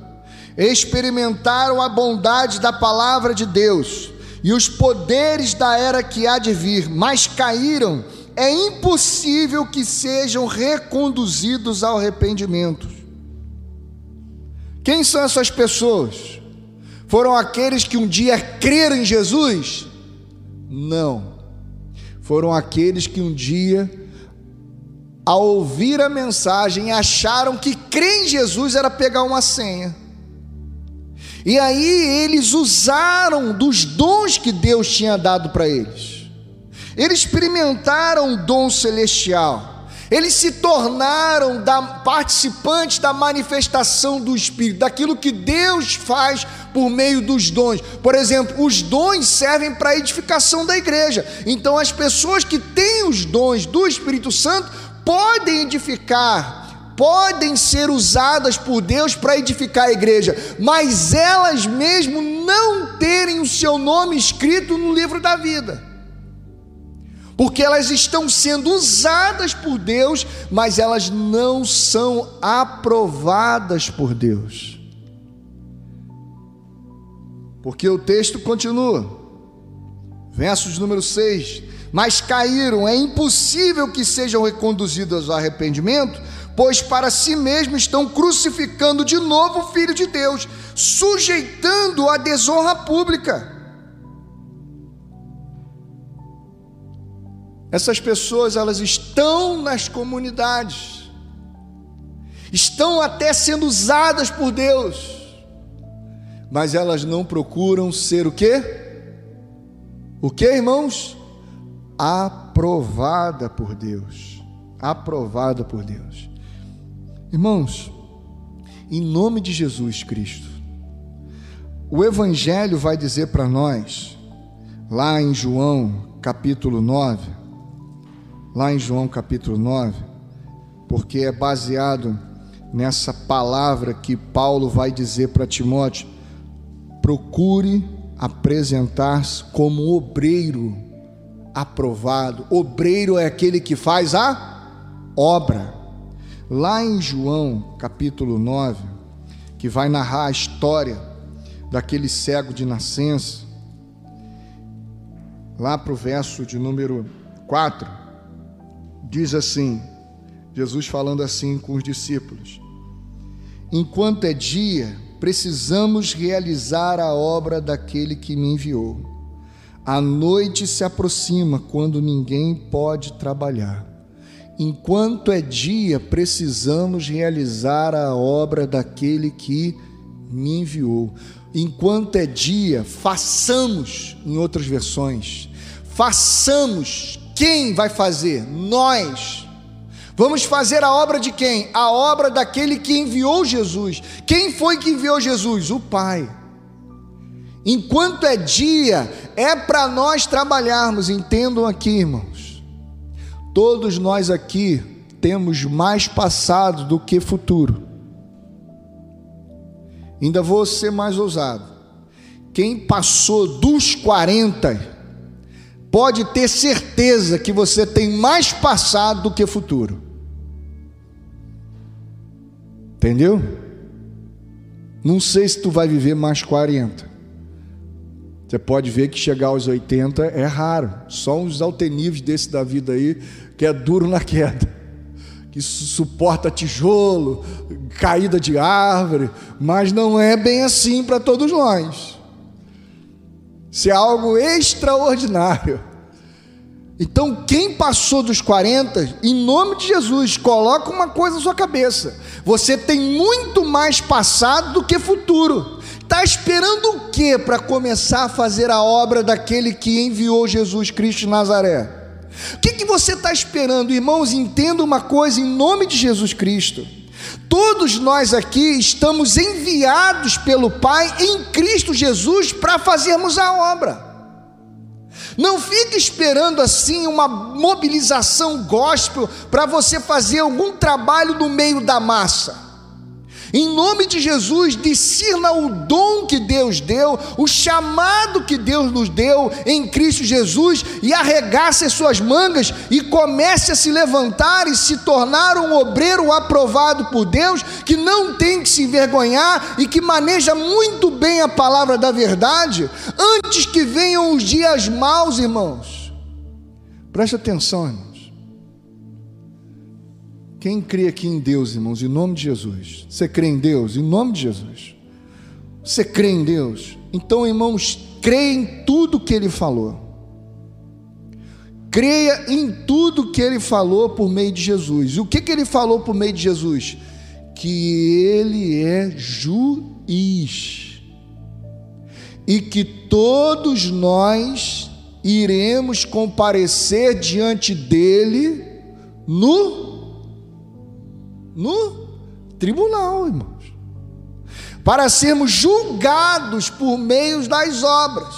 experimentaram a bondade da palavra de Deus e os poderes da era que há de vir, mas caíram é impossível que sejam reconduzidos ao arrependimento. Quem são essas pessoas? Foram aqueles que um dia creram em Jesus? Não. Foram aqueles que um dia, ao ouvir a mensagem, acharam que crer em Jesus era pegar uma senha. E aí eles usaram dos dons que Deus tinha dado para eles. Eles experimentaram o dom celestial. Eles se tornaram da, participantes da manifestação do Espírito, daquilo que Deus faz por meio dos dons. Por exemplo, os dons servem para a edificação da igreja. Então, as pessoas que têm os dons do Espírito Santo podem edificar, podem ser usadas por Deus para edificar a igreja, mas elas mesmo não terem o seu nome escrito no livro da vida porque elas estão sendo usadas por Deus, mas elas não são aprovadas por Deus. Porque o texto continua, versos número 6: Mas caíram, é impossível que sejam reconduzidos ao arrependimento, pois para si mesmos estão crucificando de novo o Filho de Deus, sujeitando a desonra pública. Essas pessoas, elas estão nas comunidades, estão até sendo usadas por Deus, mas elas não procuram ser o quê? O que, irmãos? Aprovada por Deus. Aprovada por Deus. Irmãos, em nome de Jesus Cristo, o Evangelho vai dizer para nós, lá em João capítulo 9, lá em João capítulo 9, porque é baseado nessa palavra que Paulo vai dizer para Timóteo: procure apresentar-se como obreiro aprovado. Obreiro é aquele que faz a obra. Lá em João capítulo 9, que vai narrar a história daquele cego de nascença, lá para o verso de número 4 diz assim: Jesus falando assim com os discípulos: Enquanto é dia, precisamos realizar a obra daquele que me enviou. A noite se aproxima quando ninguém pode trabalhar. Enquanto é dia, precisamos realizar a obra daquele que me enviou. Enquanto é dia, façamos, em outras versões, façamos quem vai fazer? Nós. Vamos fazer a obra de quem? A obra daquele que enviou Jesus. Quem foi que enviou Jesus? O Pai. Enquanto é dia, é para nós trabalharmos. Entendam aqui, irmãos. Todos nós aqui temos mais passado do que futuro. Ainda vou ser mais ousado. Quem passou dos 40 pode ter certeza que você tem mais passado do que futuro. Entendeu? Não sei se tu vai viver mais 40. Você pode ver que chegar aos 80 é raro. Só uns alteníveis desse da vida aí que é duro na queda. que suporta tijolo, caída de árvore, mas não é bem assim para todos nós. Isso é algo extraordinário. Então, quem passou dos 40, em nome de Jesus, coloca uma coisa na sua cabeça: você tem muito mais passado do que futuro. Está esperando o que para começar a fazer a obra daquele que enviou Jesus Cristo de Nazaré? O que, que você está esperando, irmãos? Entenda uma coisa em nome de Jesus Cristo. Todos nós aqui estamos enviados pelo Pai em Cristo Jesus para fazermos a obra. Não fique esperando assim uma mobilização gospel para você fazer algum trabalho no meio da massa. Em nome de Jesus, discirna o dom que Deus deu, o chamado que Deus nos deu em Cristo Jesus e arregace as suas mangas e comece a se levantar e se tornar um obreiro aprovado por Deus, que não tem que se envergonhar e que maneja muito bem a palavra da verdade, antes que venham os dias maus, irmãos. Preste atenção, irmão. Quem crê aqui em Deus, irmãos, em nome de Jesus? Você crê em Deus? Em nome de Jesus. Você crê em Deus? Então, irmãos, crê em tudo que Ele falou. Creia em tudo que Ele falou por meio de Jesus. E o que, que Ele falou por meio de Jesus? Que Ele é juiz. E que todos nós iremos comparecer diante dele no no tribunal, irmãos, para sermos julgados por meio das obras.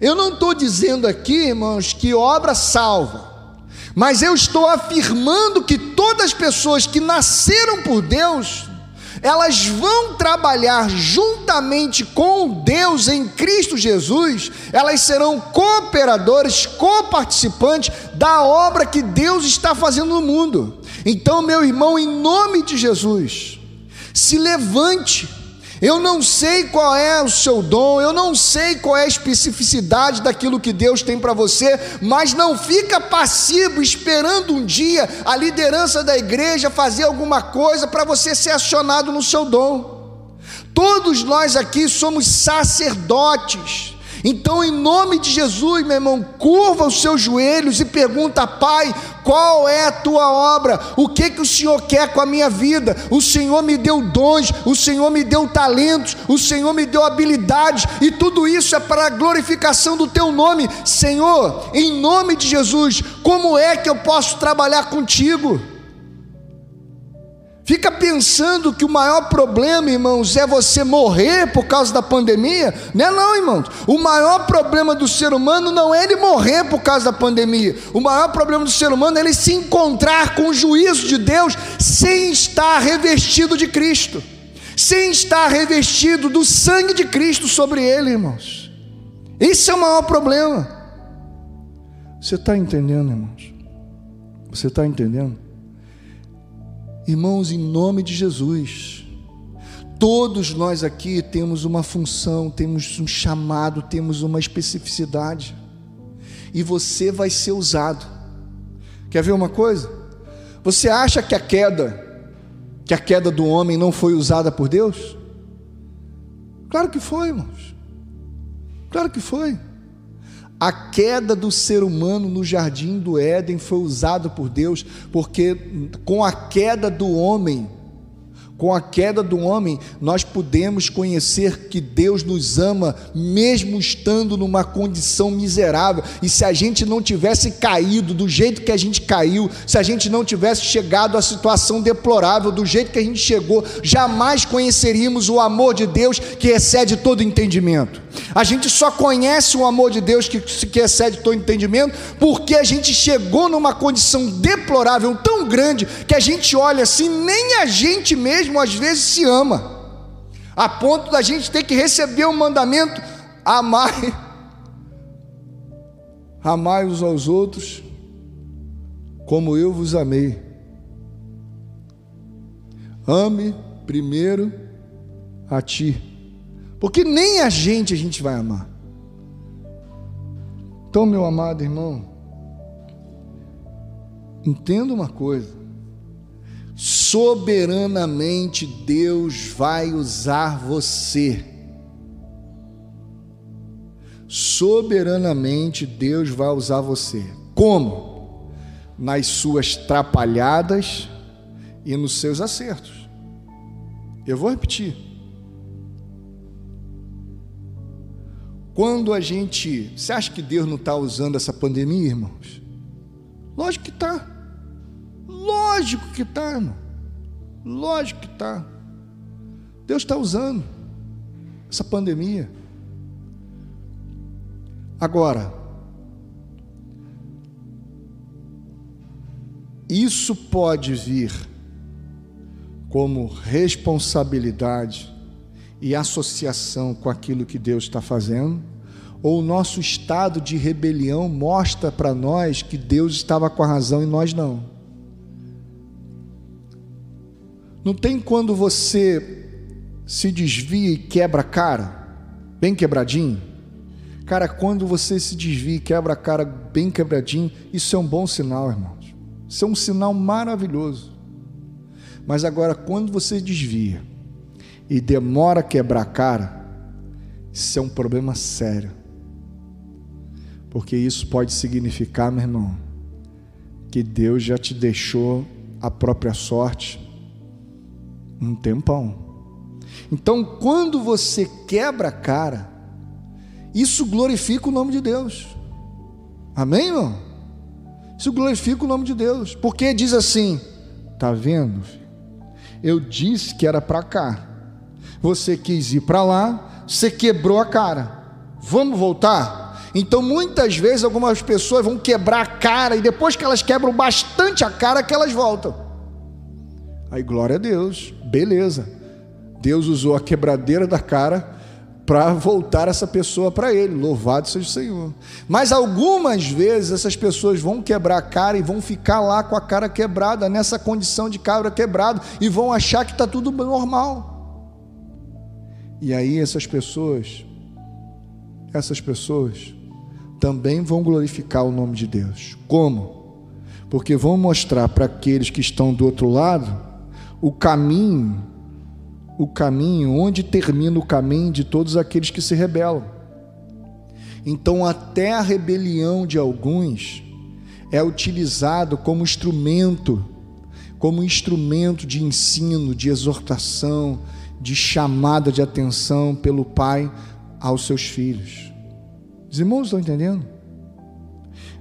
Eu não estou dizendo aqui, irmãos, que obra salva, mas eu estou afirmando que todas as pessoas que nasceram por Deus elas vão trabalhar juntamente com Deus em Cristo Jesus, elas serão cooperadores, coparticipantes da obra que Deus está fazendo no mundo. Então, meu irmão, em nome de Jesus, se levante eu não sei qual é o seu dom, eu não sei qual é a especificidade daquilo que Deus tem para você, mas não fica passivo esperando um dia a liderança da igreja fazer alguma coisa para você ser acionado no seu dom. Todos nós aqui somos sacerdotes. Então, em nome de Jesus, meu irmão, curva os seus joelhos e pergunta, Pai, qual é a tua obra? O que que o Senhor quer com a minha vida? O Senhor me deu dons, o Senhor me deu talentos, o Senhor me deu habilidades, e tudo isso é para a glorificação do teu nome. Senhor, em nome de Jesus, como é que eu posso trabalhar contigo? Fica pensando que o maior problema, irmãos, é você morrer por causa da pandemia? Não é não, irmãos. O maior problema do ser humano não é ele morrer por causa da pandemia. O maior problema do ser humano é ele se encontrar com o juízo de Deus sem estar revestido de Cristo. Sem estar revestido do sangue de Cristo sobre ele, irmãos. Esse é o maior problema. Você está entendendo, irmãos? Você está entendendo? Irmãos, em nome de Jesus, todos nós aqui temos uma função, temos um chamado, temos uma especificidade, e você vai ser usado. Quer ver uma coisa? Você acha que a queda, que a queda do homem não foi usada por Deus? Claro que foi, irmãos. Claro que foi. A queda do ser humano no jardim do Éden foi usada por Deus, porque com a queda do homem, com a queda do homem, nós podemos conhecer que Deus nos ama, mesmo estando numa condição miserável. E se a gente não tivesse caído do jeito que a gente caiu, se a gente não tivesse chegado à situação deplorável do jeito que a gente chegou, jamais conheceríamos o amor de Deus que excede todo entendimento. A gente só conhece o amor de Deus que, que excede todo entendimento porque a gente chegou numa condição deplorável tão grande que a gente olha assim, nem a gente mesmo mesmo às vezes se ama, a ponto da gente ter que receber o um mandamento: amai, amai uns aos outros, como eu vos amei. Ame primeiro a ti, porque nem a gente a gente vai amar. Então, meu amado irmão, Entenda uma coisa: soberanamente Deus vai usar você. Soberanamente Deus vai usar você. Como? Nas suas trapalhadas e nos seus acertos. Eu vou repetir. Quando a gente. Você acha que Deus não está usando essa pandemia, irmãos? Lógico que está. Lógico que está, irmão. Lógico que está. Deus está usando essa pandemia. Agora, isso pode vir como responsabilidade e associação com aquilo que Deus está fazendo, ou o nosso estado de rebelião mostra para nós que Deus estava com a razão e nós não. Não tem quando você se desvia e quebra a cara, bem quebradinho? Cara, quando você se desvia e quebra a cara bem quebradinho, isso é um bom sinal, irmãos. Isso é um sinal maravilhoso. Mas agora, quando você desvia e demora a quebrar a cara, isso é um problema sério. Porque isso pode significar, meu irmão, que Deus já te deixou a própria sorte um tempão. Então, quando você quebra a cara, isso glorifica o nome de Deus. Amém, irmão? Isso glorifica o nome de Deus. Porque diz assim: tá vendo? Eu disse que era para cá. Você quis ir para lá, você quebrou a cara. Vamos voltar? Então, muitas vezes, algumas pessoas vão quebrar a cara e depois que elas quebram bastante a cara, que elas voltam. Aí, glória a Deus, beleza. Deus usou a quebradeira da cara para voltar essa pessoa para Ele. Louvado seja o Senhor. Mas algumas vezes essas pessoas vão quebrar a cara e vão ficar lá com a cara quebrada, nessa condição de cabra quebrado, e vão achar que está tudo normal. E aí essas pessoas, essas pessoas também vão glorificar o nome de Deus. Como? Porque vão mostrar para aqueles que estão do outro lado o caminho o caminho, onde termina o caminho de todos aqueles que se rebelam. Então, até a rebelião de alguns é utilizado como instrumento, como instrumento de ensino, de exortação, de chamada de atenção pelo pai aos seus filhos. Os irmãos estão entendendo?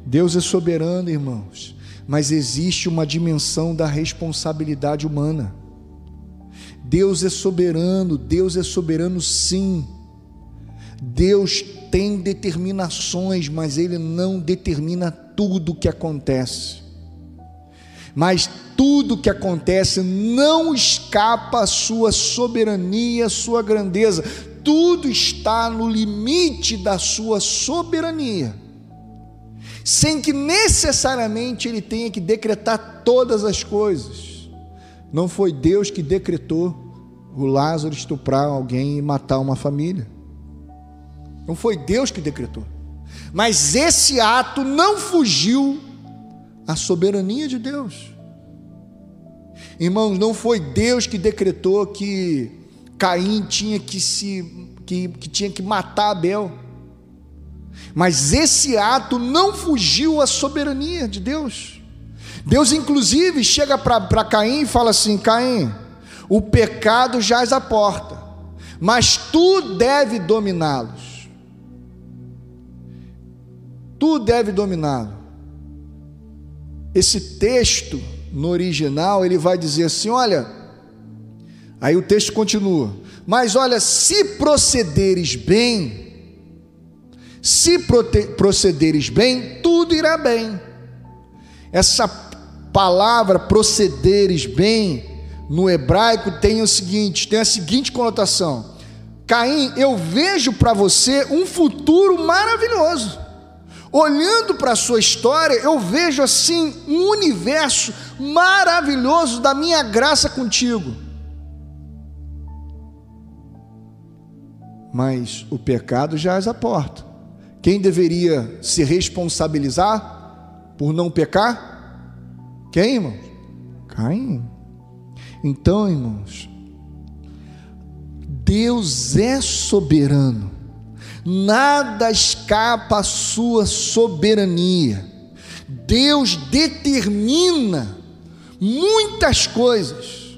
Deus é soberano, irmãos, mas existe uma dimensão da responsabilidade humana. Deus é soberano, Deus é soberano sim. Deus tem determinações, mas Ele não determina tudo o que acontece. Mas tudo que acontece não escapa à Sua soberania, à Sua grandeza. Tudo está no limite da Sua soberania, sem que necessariamente Ele tenha que decretar todas as coisas. Não foi Deus que decretou o Lázaro estuprar alguém e matar uma família. Não foi Deus que decretou. Mas esse ato não fugiu à soberania de Deus. Irmãos, não foi Deus que decretou que Caim tinha que se que, que tinha que matar Abel. Mas esse ato não fugiu à soberania de Deus. Deus, inclusive, chega para Caim e fala assim: Caim, o pecado jaz à porta, mas tu deve dominá-los. Tu deve dominá-lo. Esse texto no original ele vai dizer assim: olha, aí o texto continua, mas olha, se procederes bem, se procederes bem, tudo irá bem. Essa palavra procederes bem no hebraico tem o seguinte, tem a seguinte conotação: Caim, eu vejo para você um futuro maravilhoso. Olhando para a sua história, eu vejo assim um universo maravilhoso da minha graça contigo. Mas o pecado já é a porta. Quem deveria se responsabilizar por não pecar? Quem, irmãos? Caim. Então, irmãos, Deus é soberano, nada escapa à sua soberania. Deus determina muitas coisas.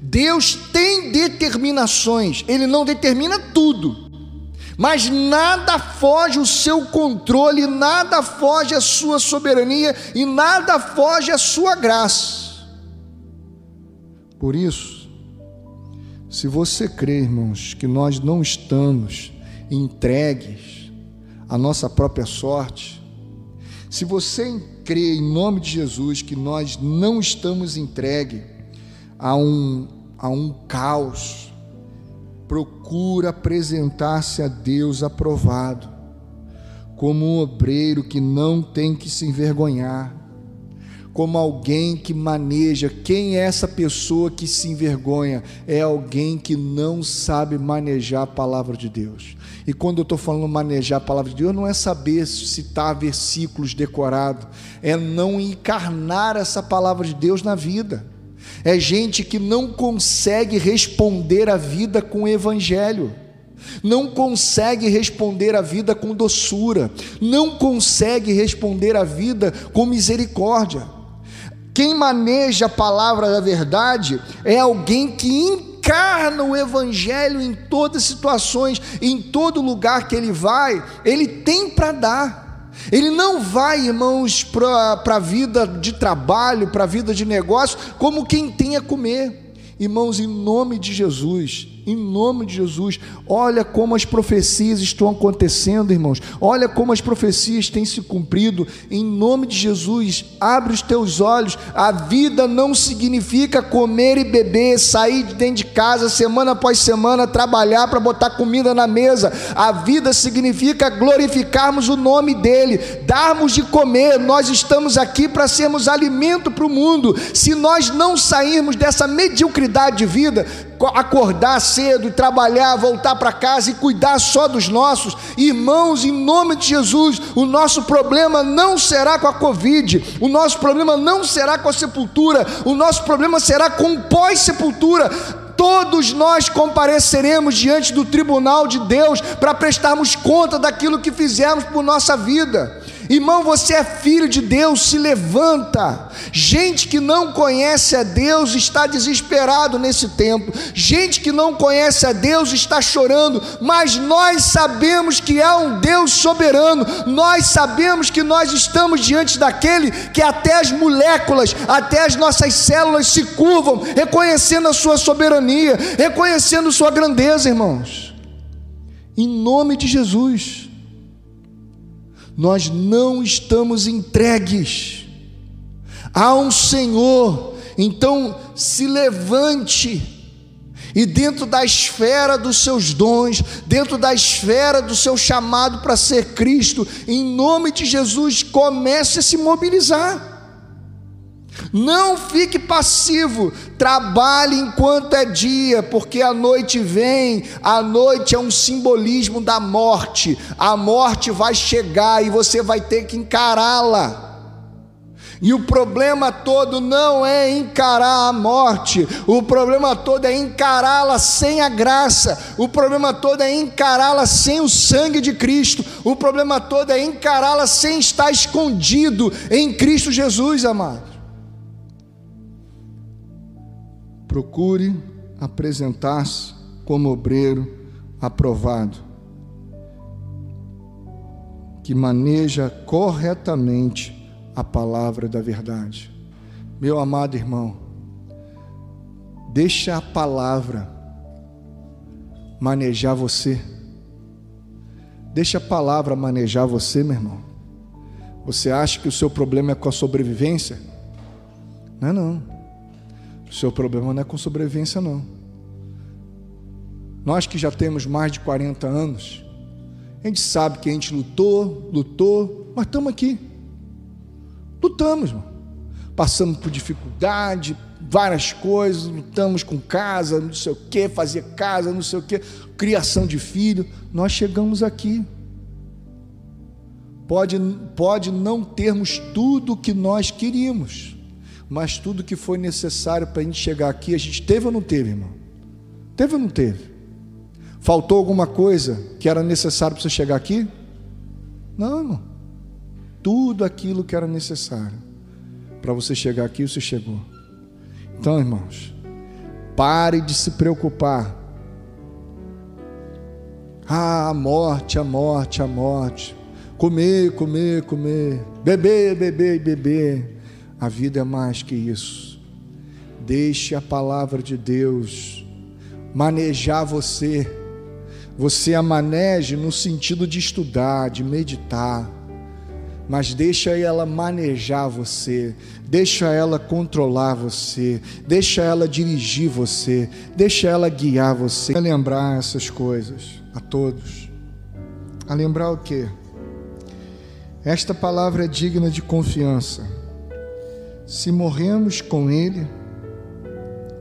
Deus tem determinações, Ele não determina tudo, mas nada foge o seu controle, nada foge a sua soberania e nada foge a sua graça. Por isso, se você crê, irmãos, que nós não estamos entregues à nossa própria sorte, se você crê em nome de Jesus que nós não estamos entregues a um, a um caos, procura apresentar-se a Deus aprovado, como um obreiro que não tem que se envergonhar, como alguém que maneja. Quem é essa pessoa que se envergonha? É alguém que não sabe manejar a palavra de Deus. E quando eu estou falando manejar a palavra de Deus, não é saber citar versículos decorados, é não encarnar essa palavra de Deus na vida. É gente que não consegue responder a vida com o evangelho não consegue responder a vida com doçura, não consegue responder a vida com misericórdia. Quem maneja a palavra da verdade é alguém que encarna o evangelho em todas as situações, em todo lugar que ele vai, ele tem para dar. Ele não vai, irmãos, para a vida de trabalho, para a vida de negócio, como quem tem a comer. Irmãos, em nome de Jesus, em nome de Jesus. Olha como as profecias estão acontecendo, irmãos. Olha como as profecias têm se cumprido. Em nome de Jesus, abre os teus olhos. A vida não significa comer e beber, sair de dentro de casa semana após semana, trabalhar para botar comida na mesa. A vida significa glorificarmos o nome dEle, darmos de comer. Nós estamos aqui para sermos alimento para o mundo. Se nós não sairmos dessa mediocridade de vida, acordar cedo e trabalhar, voltar para casa e cuidar só dos nossos. Irmãos, em nome de Jesus, o nosso problema não será com a Covid, o nosso problema não será com a sepultura, o nosso problema será com pós-sepultura todos nós compareceremos diante do tribunal de Deus para prestarmos conta daquilo que fizemos por nossa vida. Irmão, você é filho de Deus, se levanta. Gente que não conhece a Deus está desesperado nesse tempo. Gente que não conhece a Deus está chorando, mas nós sabemos que há um Deus soberano. Nós sabemos que nós estamos diante daquele que até as moléculas, até as nossas células se curvam, reconhecendo a sua soberania, reconhecendo sua grandeza, irmãos. Em nome de Jesus nós não estamos entregues. Há um Senhor, então se levante e dentro da esfera dos seus dons, dentro da esfera do seu chamado para ser Cristo, em nome de Jesus, comece a se mobilizar. Não fique passivo, trabalhe enquanto é dia, porque a noite vem. A noite é um simbolismo da morte. A morte vai chegar e você vai ter que encará-la. E o problema todo não é encarar a morte, o problema todo é encará-la sem a graça, o problema todo é encará-la sem o sangue de Cristo, o problema todo é encará-la sem estar escondido em Cristo Jesus, amado. Procure apresentar-se como obreiro aprovado, que maneja corretamente a palavra da verdade. Meu amado irmão, deixa a palavra manejar você. Deixa a palavra manejar você, meu irmão. Você acha que o seu problema é com a sobrevivência? Não é não. Seu problema não é com sobrevivência, não. Nós que já temos mais de 40 anos, a gente sabe que a gente lutou, lutou, mas estamos aqui. Lutamos, irmão. Passamos por dificuldade, várias coisas, lutamos com casa, não sei o que, fazer casa, não sei o que, criação de filho. Nós chegamos aqui. Pode, pode não termos tudo o que nós queríamos mas tudo que foi necessário para a gente chegar aqui, a gente teve ou não teve, irmão? Teve ou não teve? Faltou alguma coisa que era necessário para você chegar aqui? Não, irmão. Tudo aquilo que era necessário para você chegar aqui, você chegou. Então, irmãos, pare de se preocupar. Ah, a morte, a morte, a morte. Comer, comer, comer. Beber, beber, beber. A vida é mais que isso. Deixe a palavra de Deus manejar você você a maneje no sentido de estudar, de meditar, mas deixa ela manejar você, deixa ela controlar você, deixa ela dirigir você, deixa ela guiar você. A lembrar essas coisas a todos. A lembrar o quê? Esta palavra é digna de confiança. Se morremos com Ele,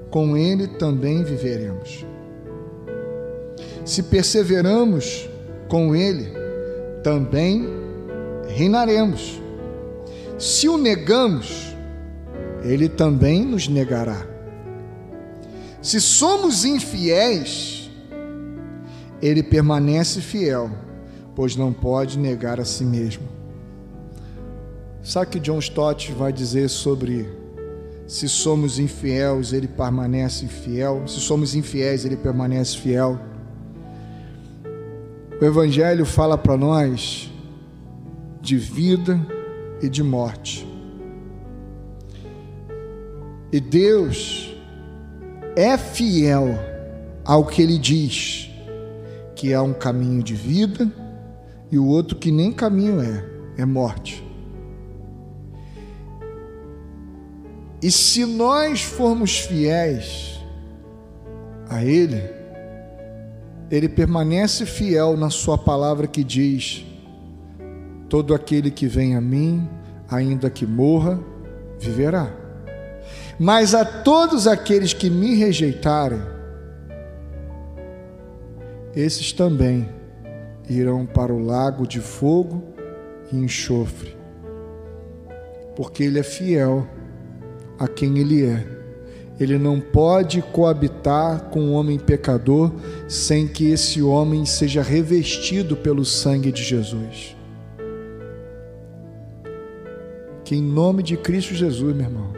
com Ele também viveremos. Se perseveramos com Ele, também reinaremos. Se o negamos, Ele também nos negará. Se somos infiéis, Ele permanece fiel, pois não pode negar a si mesmo. Sabe o que John Stott vai dizer sobre se somos infiéis, ele permanece fiel, se somos infiéis, ele permanece fiel. O Evangelho fala para nós de vida e de morte. E Deus é fiel ao que Ele diz, que há um caminho de vida e o outro que nem caminho é, é morte. E se nós formos fiéis a Ele, ele permanece fiel na Sua palavra que diz: Todo aquele que vem a mim, ainda que morra, viverá. Mas a todos aqueles que me rejeitarem, esses também irão para o lago de fogo e enxofre, porque Ele é fiel a quem Ele é ele não pode coabitar com um homem pecador sem que esse homem seja revestido pelo sangue de Jesus. Que em nome de Cristo Jesus, meu irmão,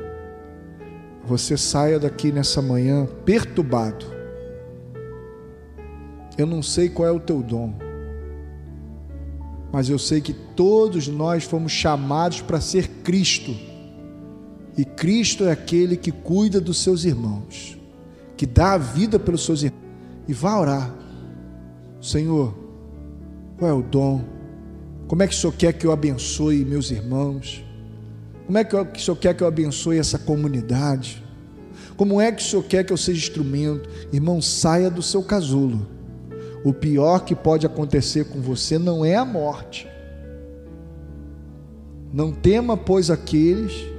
você saia daqui nessa manhã perturbado. Eu não sei qual é o teu dom, mas eu sei que todos nós fomos chamados para ser Cristo e Cristo é aquele que cuida dos seus irmãos, que dá a vida pelos seus irmãos. E vá orar. Senhor, qual é o dom? Como é que o Senhor quer que eu abençoe meus irmãos? Como é que o Senhor quer que eu abençoe essa comunidade? Como é que o Senhor quer que eu seja instrumento? Irmão, saia do seu casulo. O pior que pode acontecer com você não é a morte. Não tema, pois, aqueles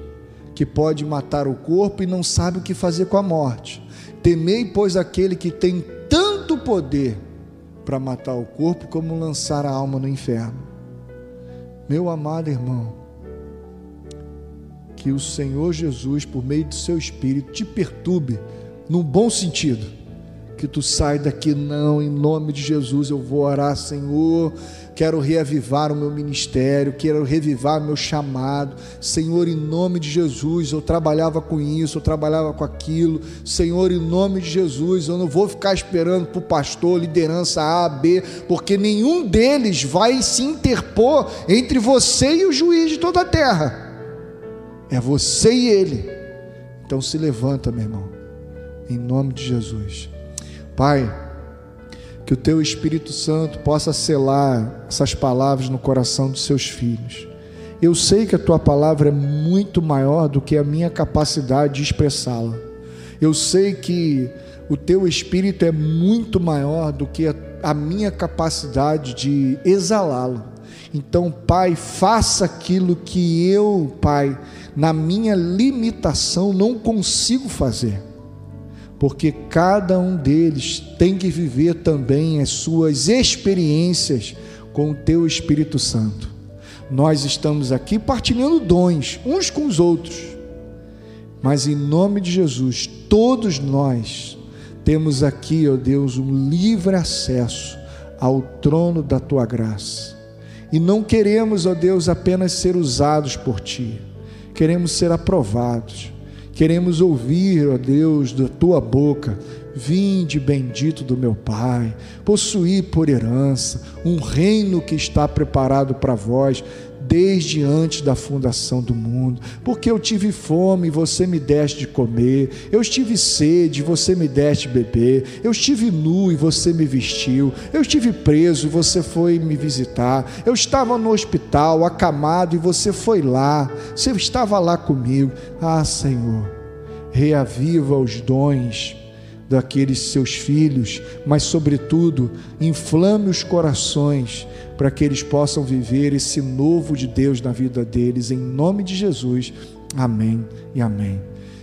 que pode matar o corpo e não sabe o que fazer com a morte. Temei, pois, aquele que tem tanto poder para matar o corpo como lançar a alma no inferno. Meu amado irmão, que o Senhor Jesus, por meio do seu Espírito, te perturbe, num bom sentido, que tu sai daqui, não, em nome de Jesus, eu vou orar, Senhor quero reavivar o meu ministério, quero revivar o meu chamado. Senhor, em nome de Jesus, eu trabalhava com isso, eu trabalhava com aquilo. Senhor, em nome de Jesus, eu não vou ficar esperando para o pastor, liderança A, B, porque nenhum deles vai se interpor entre você e o juiz de toda a terra. É você e ele. Então se levanta, meu irmão, em nome de Jesus. Pai, que o teu Espírito Santo possa selar essas palavras no coração dos seus filhos. Eu sei que a tua palavra é muito maior do que a minha capacidade de expressá-la. Eu sei que o teu espírito é muito maior do que a, minha capacidade de exalá-lo. Então, Pai, faça aquilo que eu, Pai, na minha limitação não consigo fazer porque cada um deles tem que viver também as suas experiências com o teu Espírito Santo. Nós estamos aqui partilhando dons uns com os outros. Mas em nome de Jesus, todos nós temos aqui, ó Deus, um livre acesso ao trono da tua graça. E não queremos, ó Deus, apenas ser usados por ti, queremos ser aprovados, queremos ouvir, ó Deus, da tua boca. Vinde, bendito do meu Pai, possuí por herança um reino que está preparado para vós desde antes da fundação do mundo, porque eu tive fome e você me deste de comer, eu estive sede e você me deste de beber, eu estive nu e você me vestiu, eu estive preso e você foi me visitar, eu estava no hospital, acamado e você foi lá, você estava lá comigo. Ah, Senhor, reaviva os dons daqueles seus filhos, mas, sobretudo, inflame os corações para que eles possam viver esse novo de Deus na vida deles, em nome de Jesus. Amém e amém.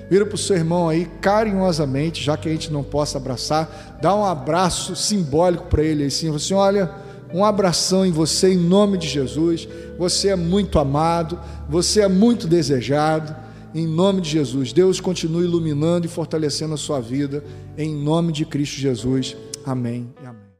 Vira para o seu irmão aí carinhosamente, já que a gente não possa abraçar, dá um abraço simbólico para ele assim, assim, olha, um abração em você em nome de Jesus. Você é muito amado, você é muito desejado em nome de Jesus. Deus continue iluminando e fortalecendo a sua vida, em nome de Cristo Jesus. Amém e amém.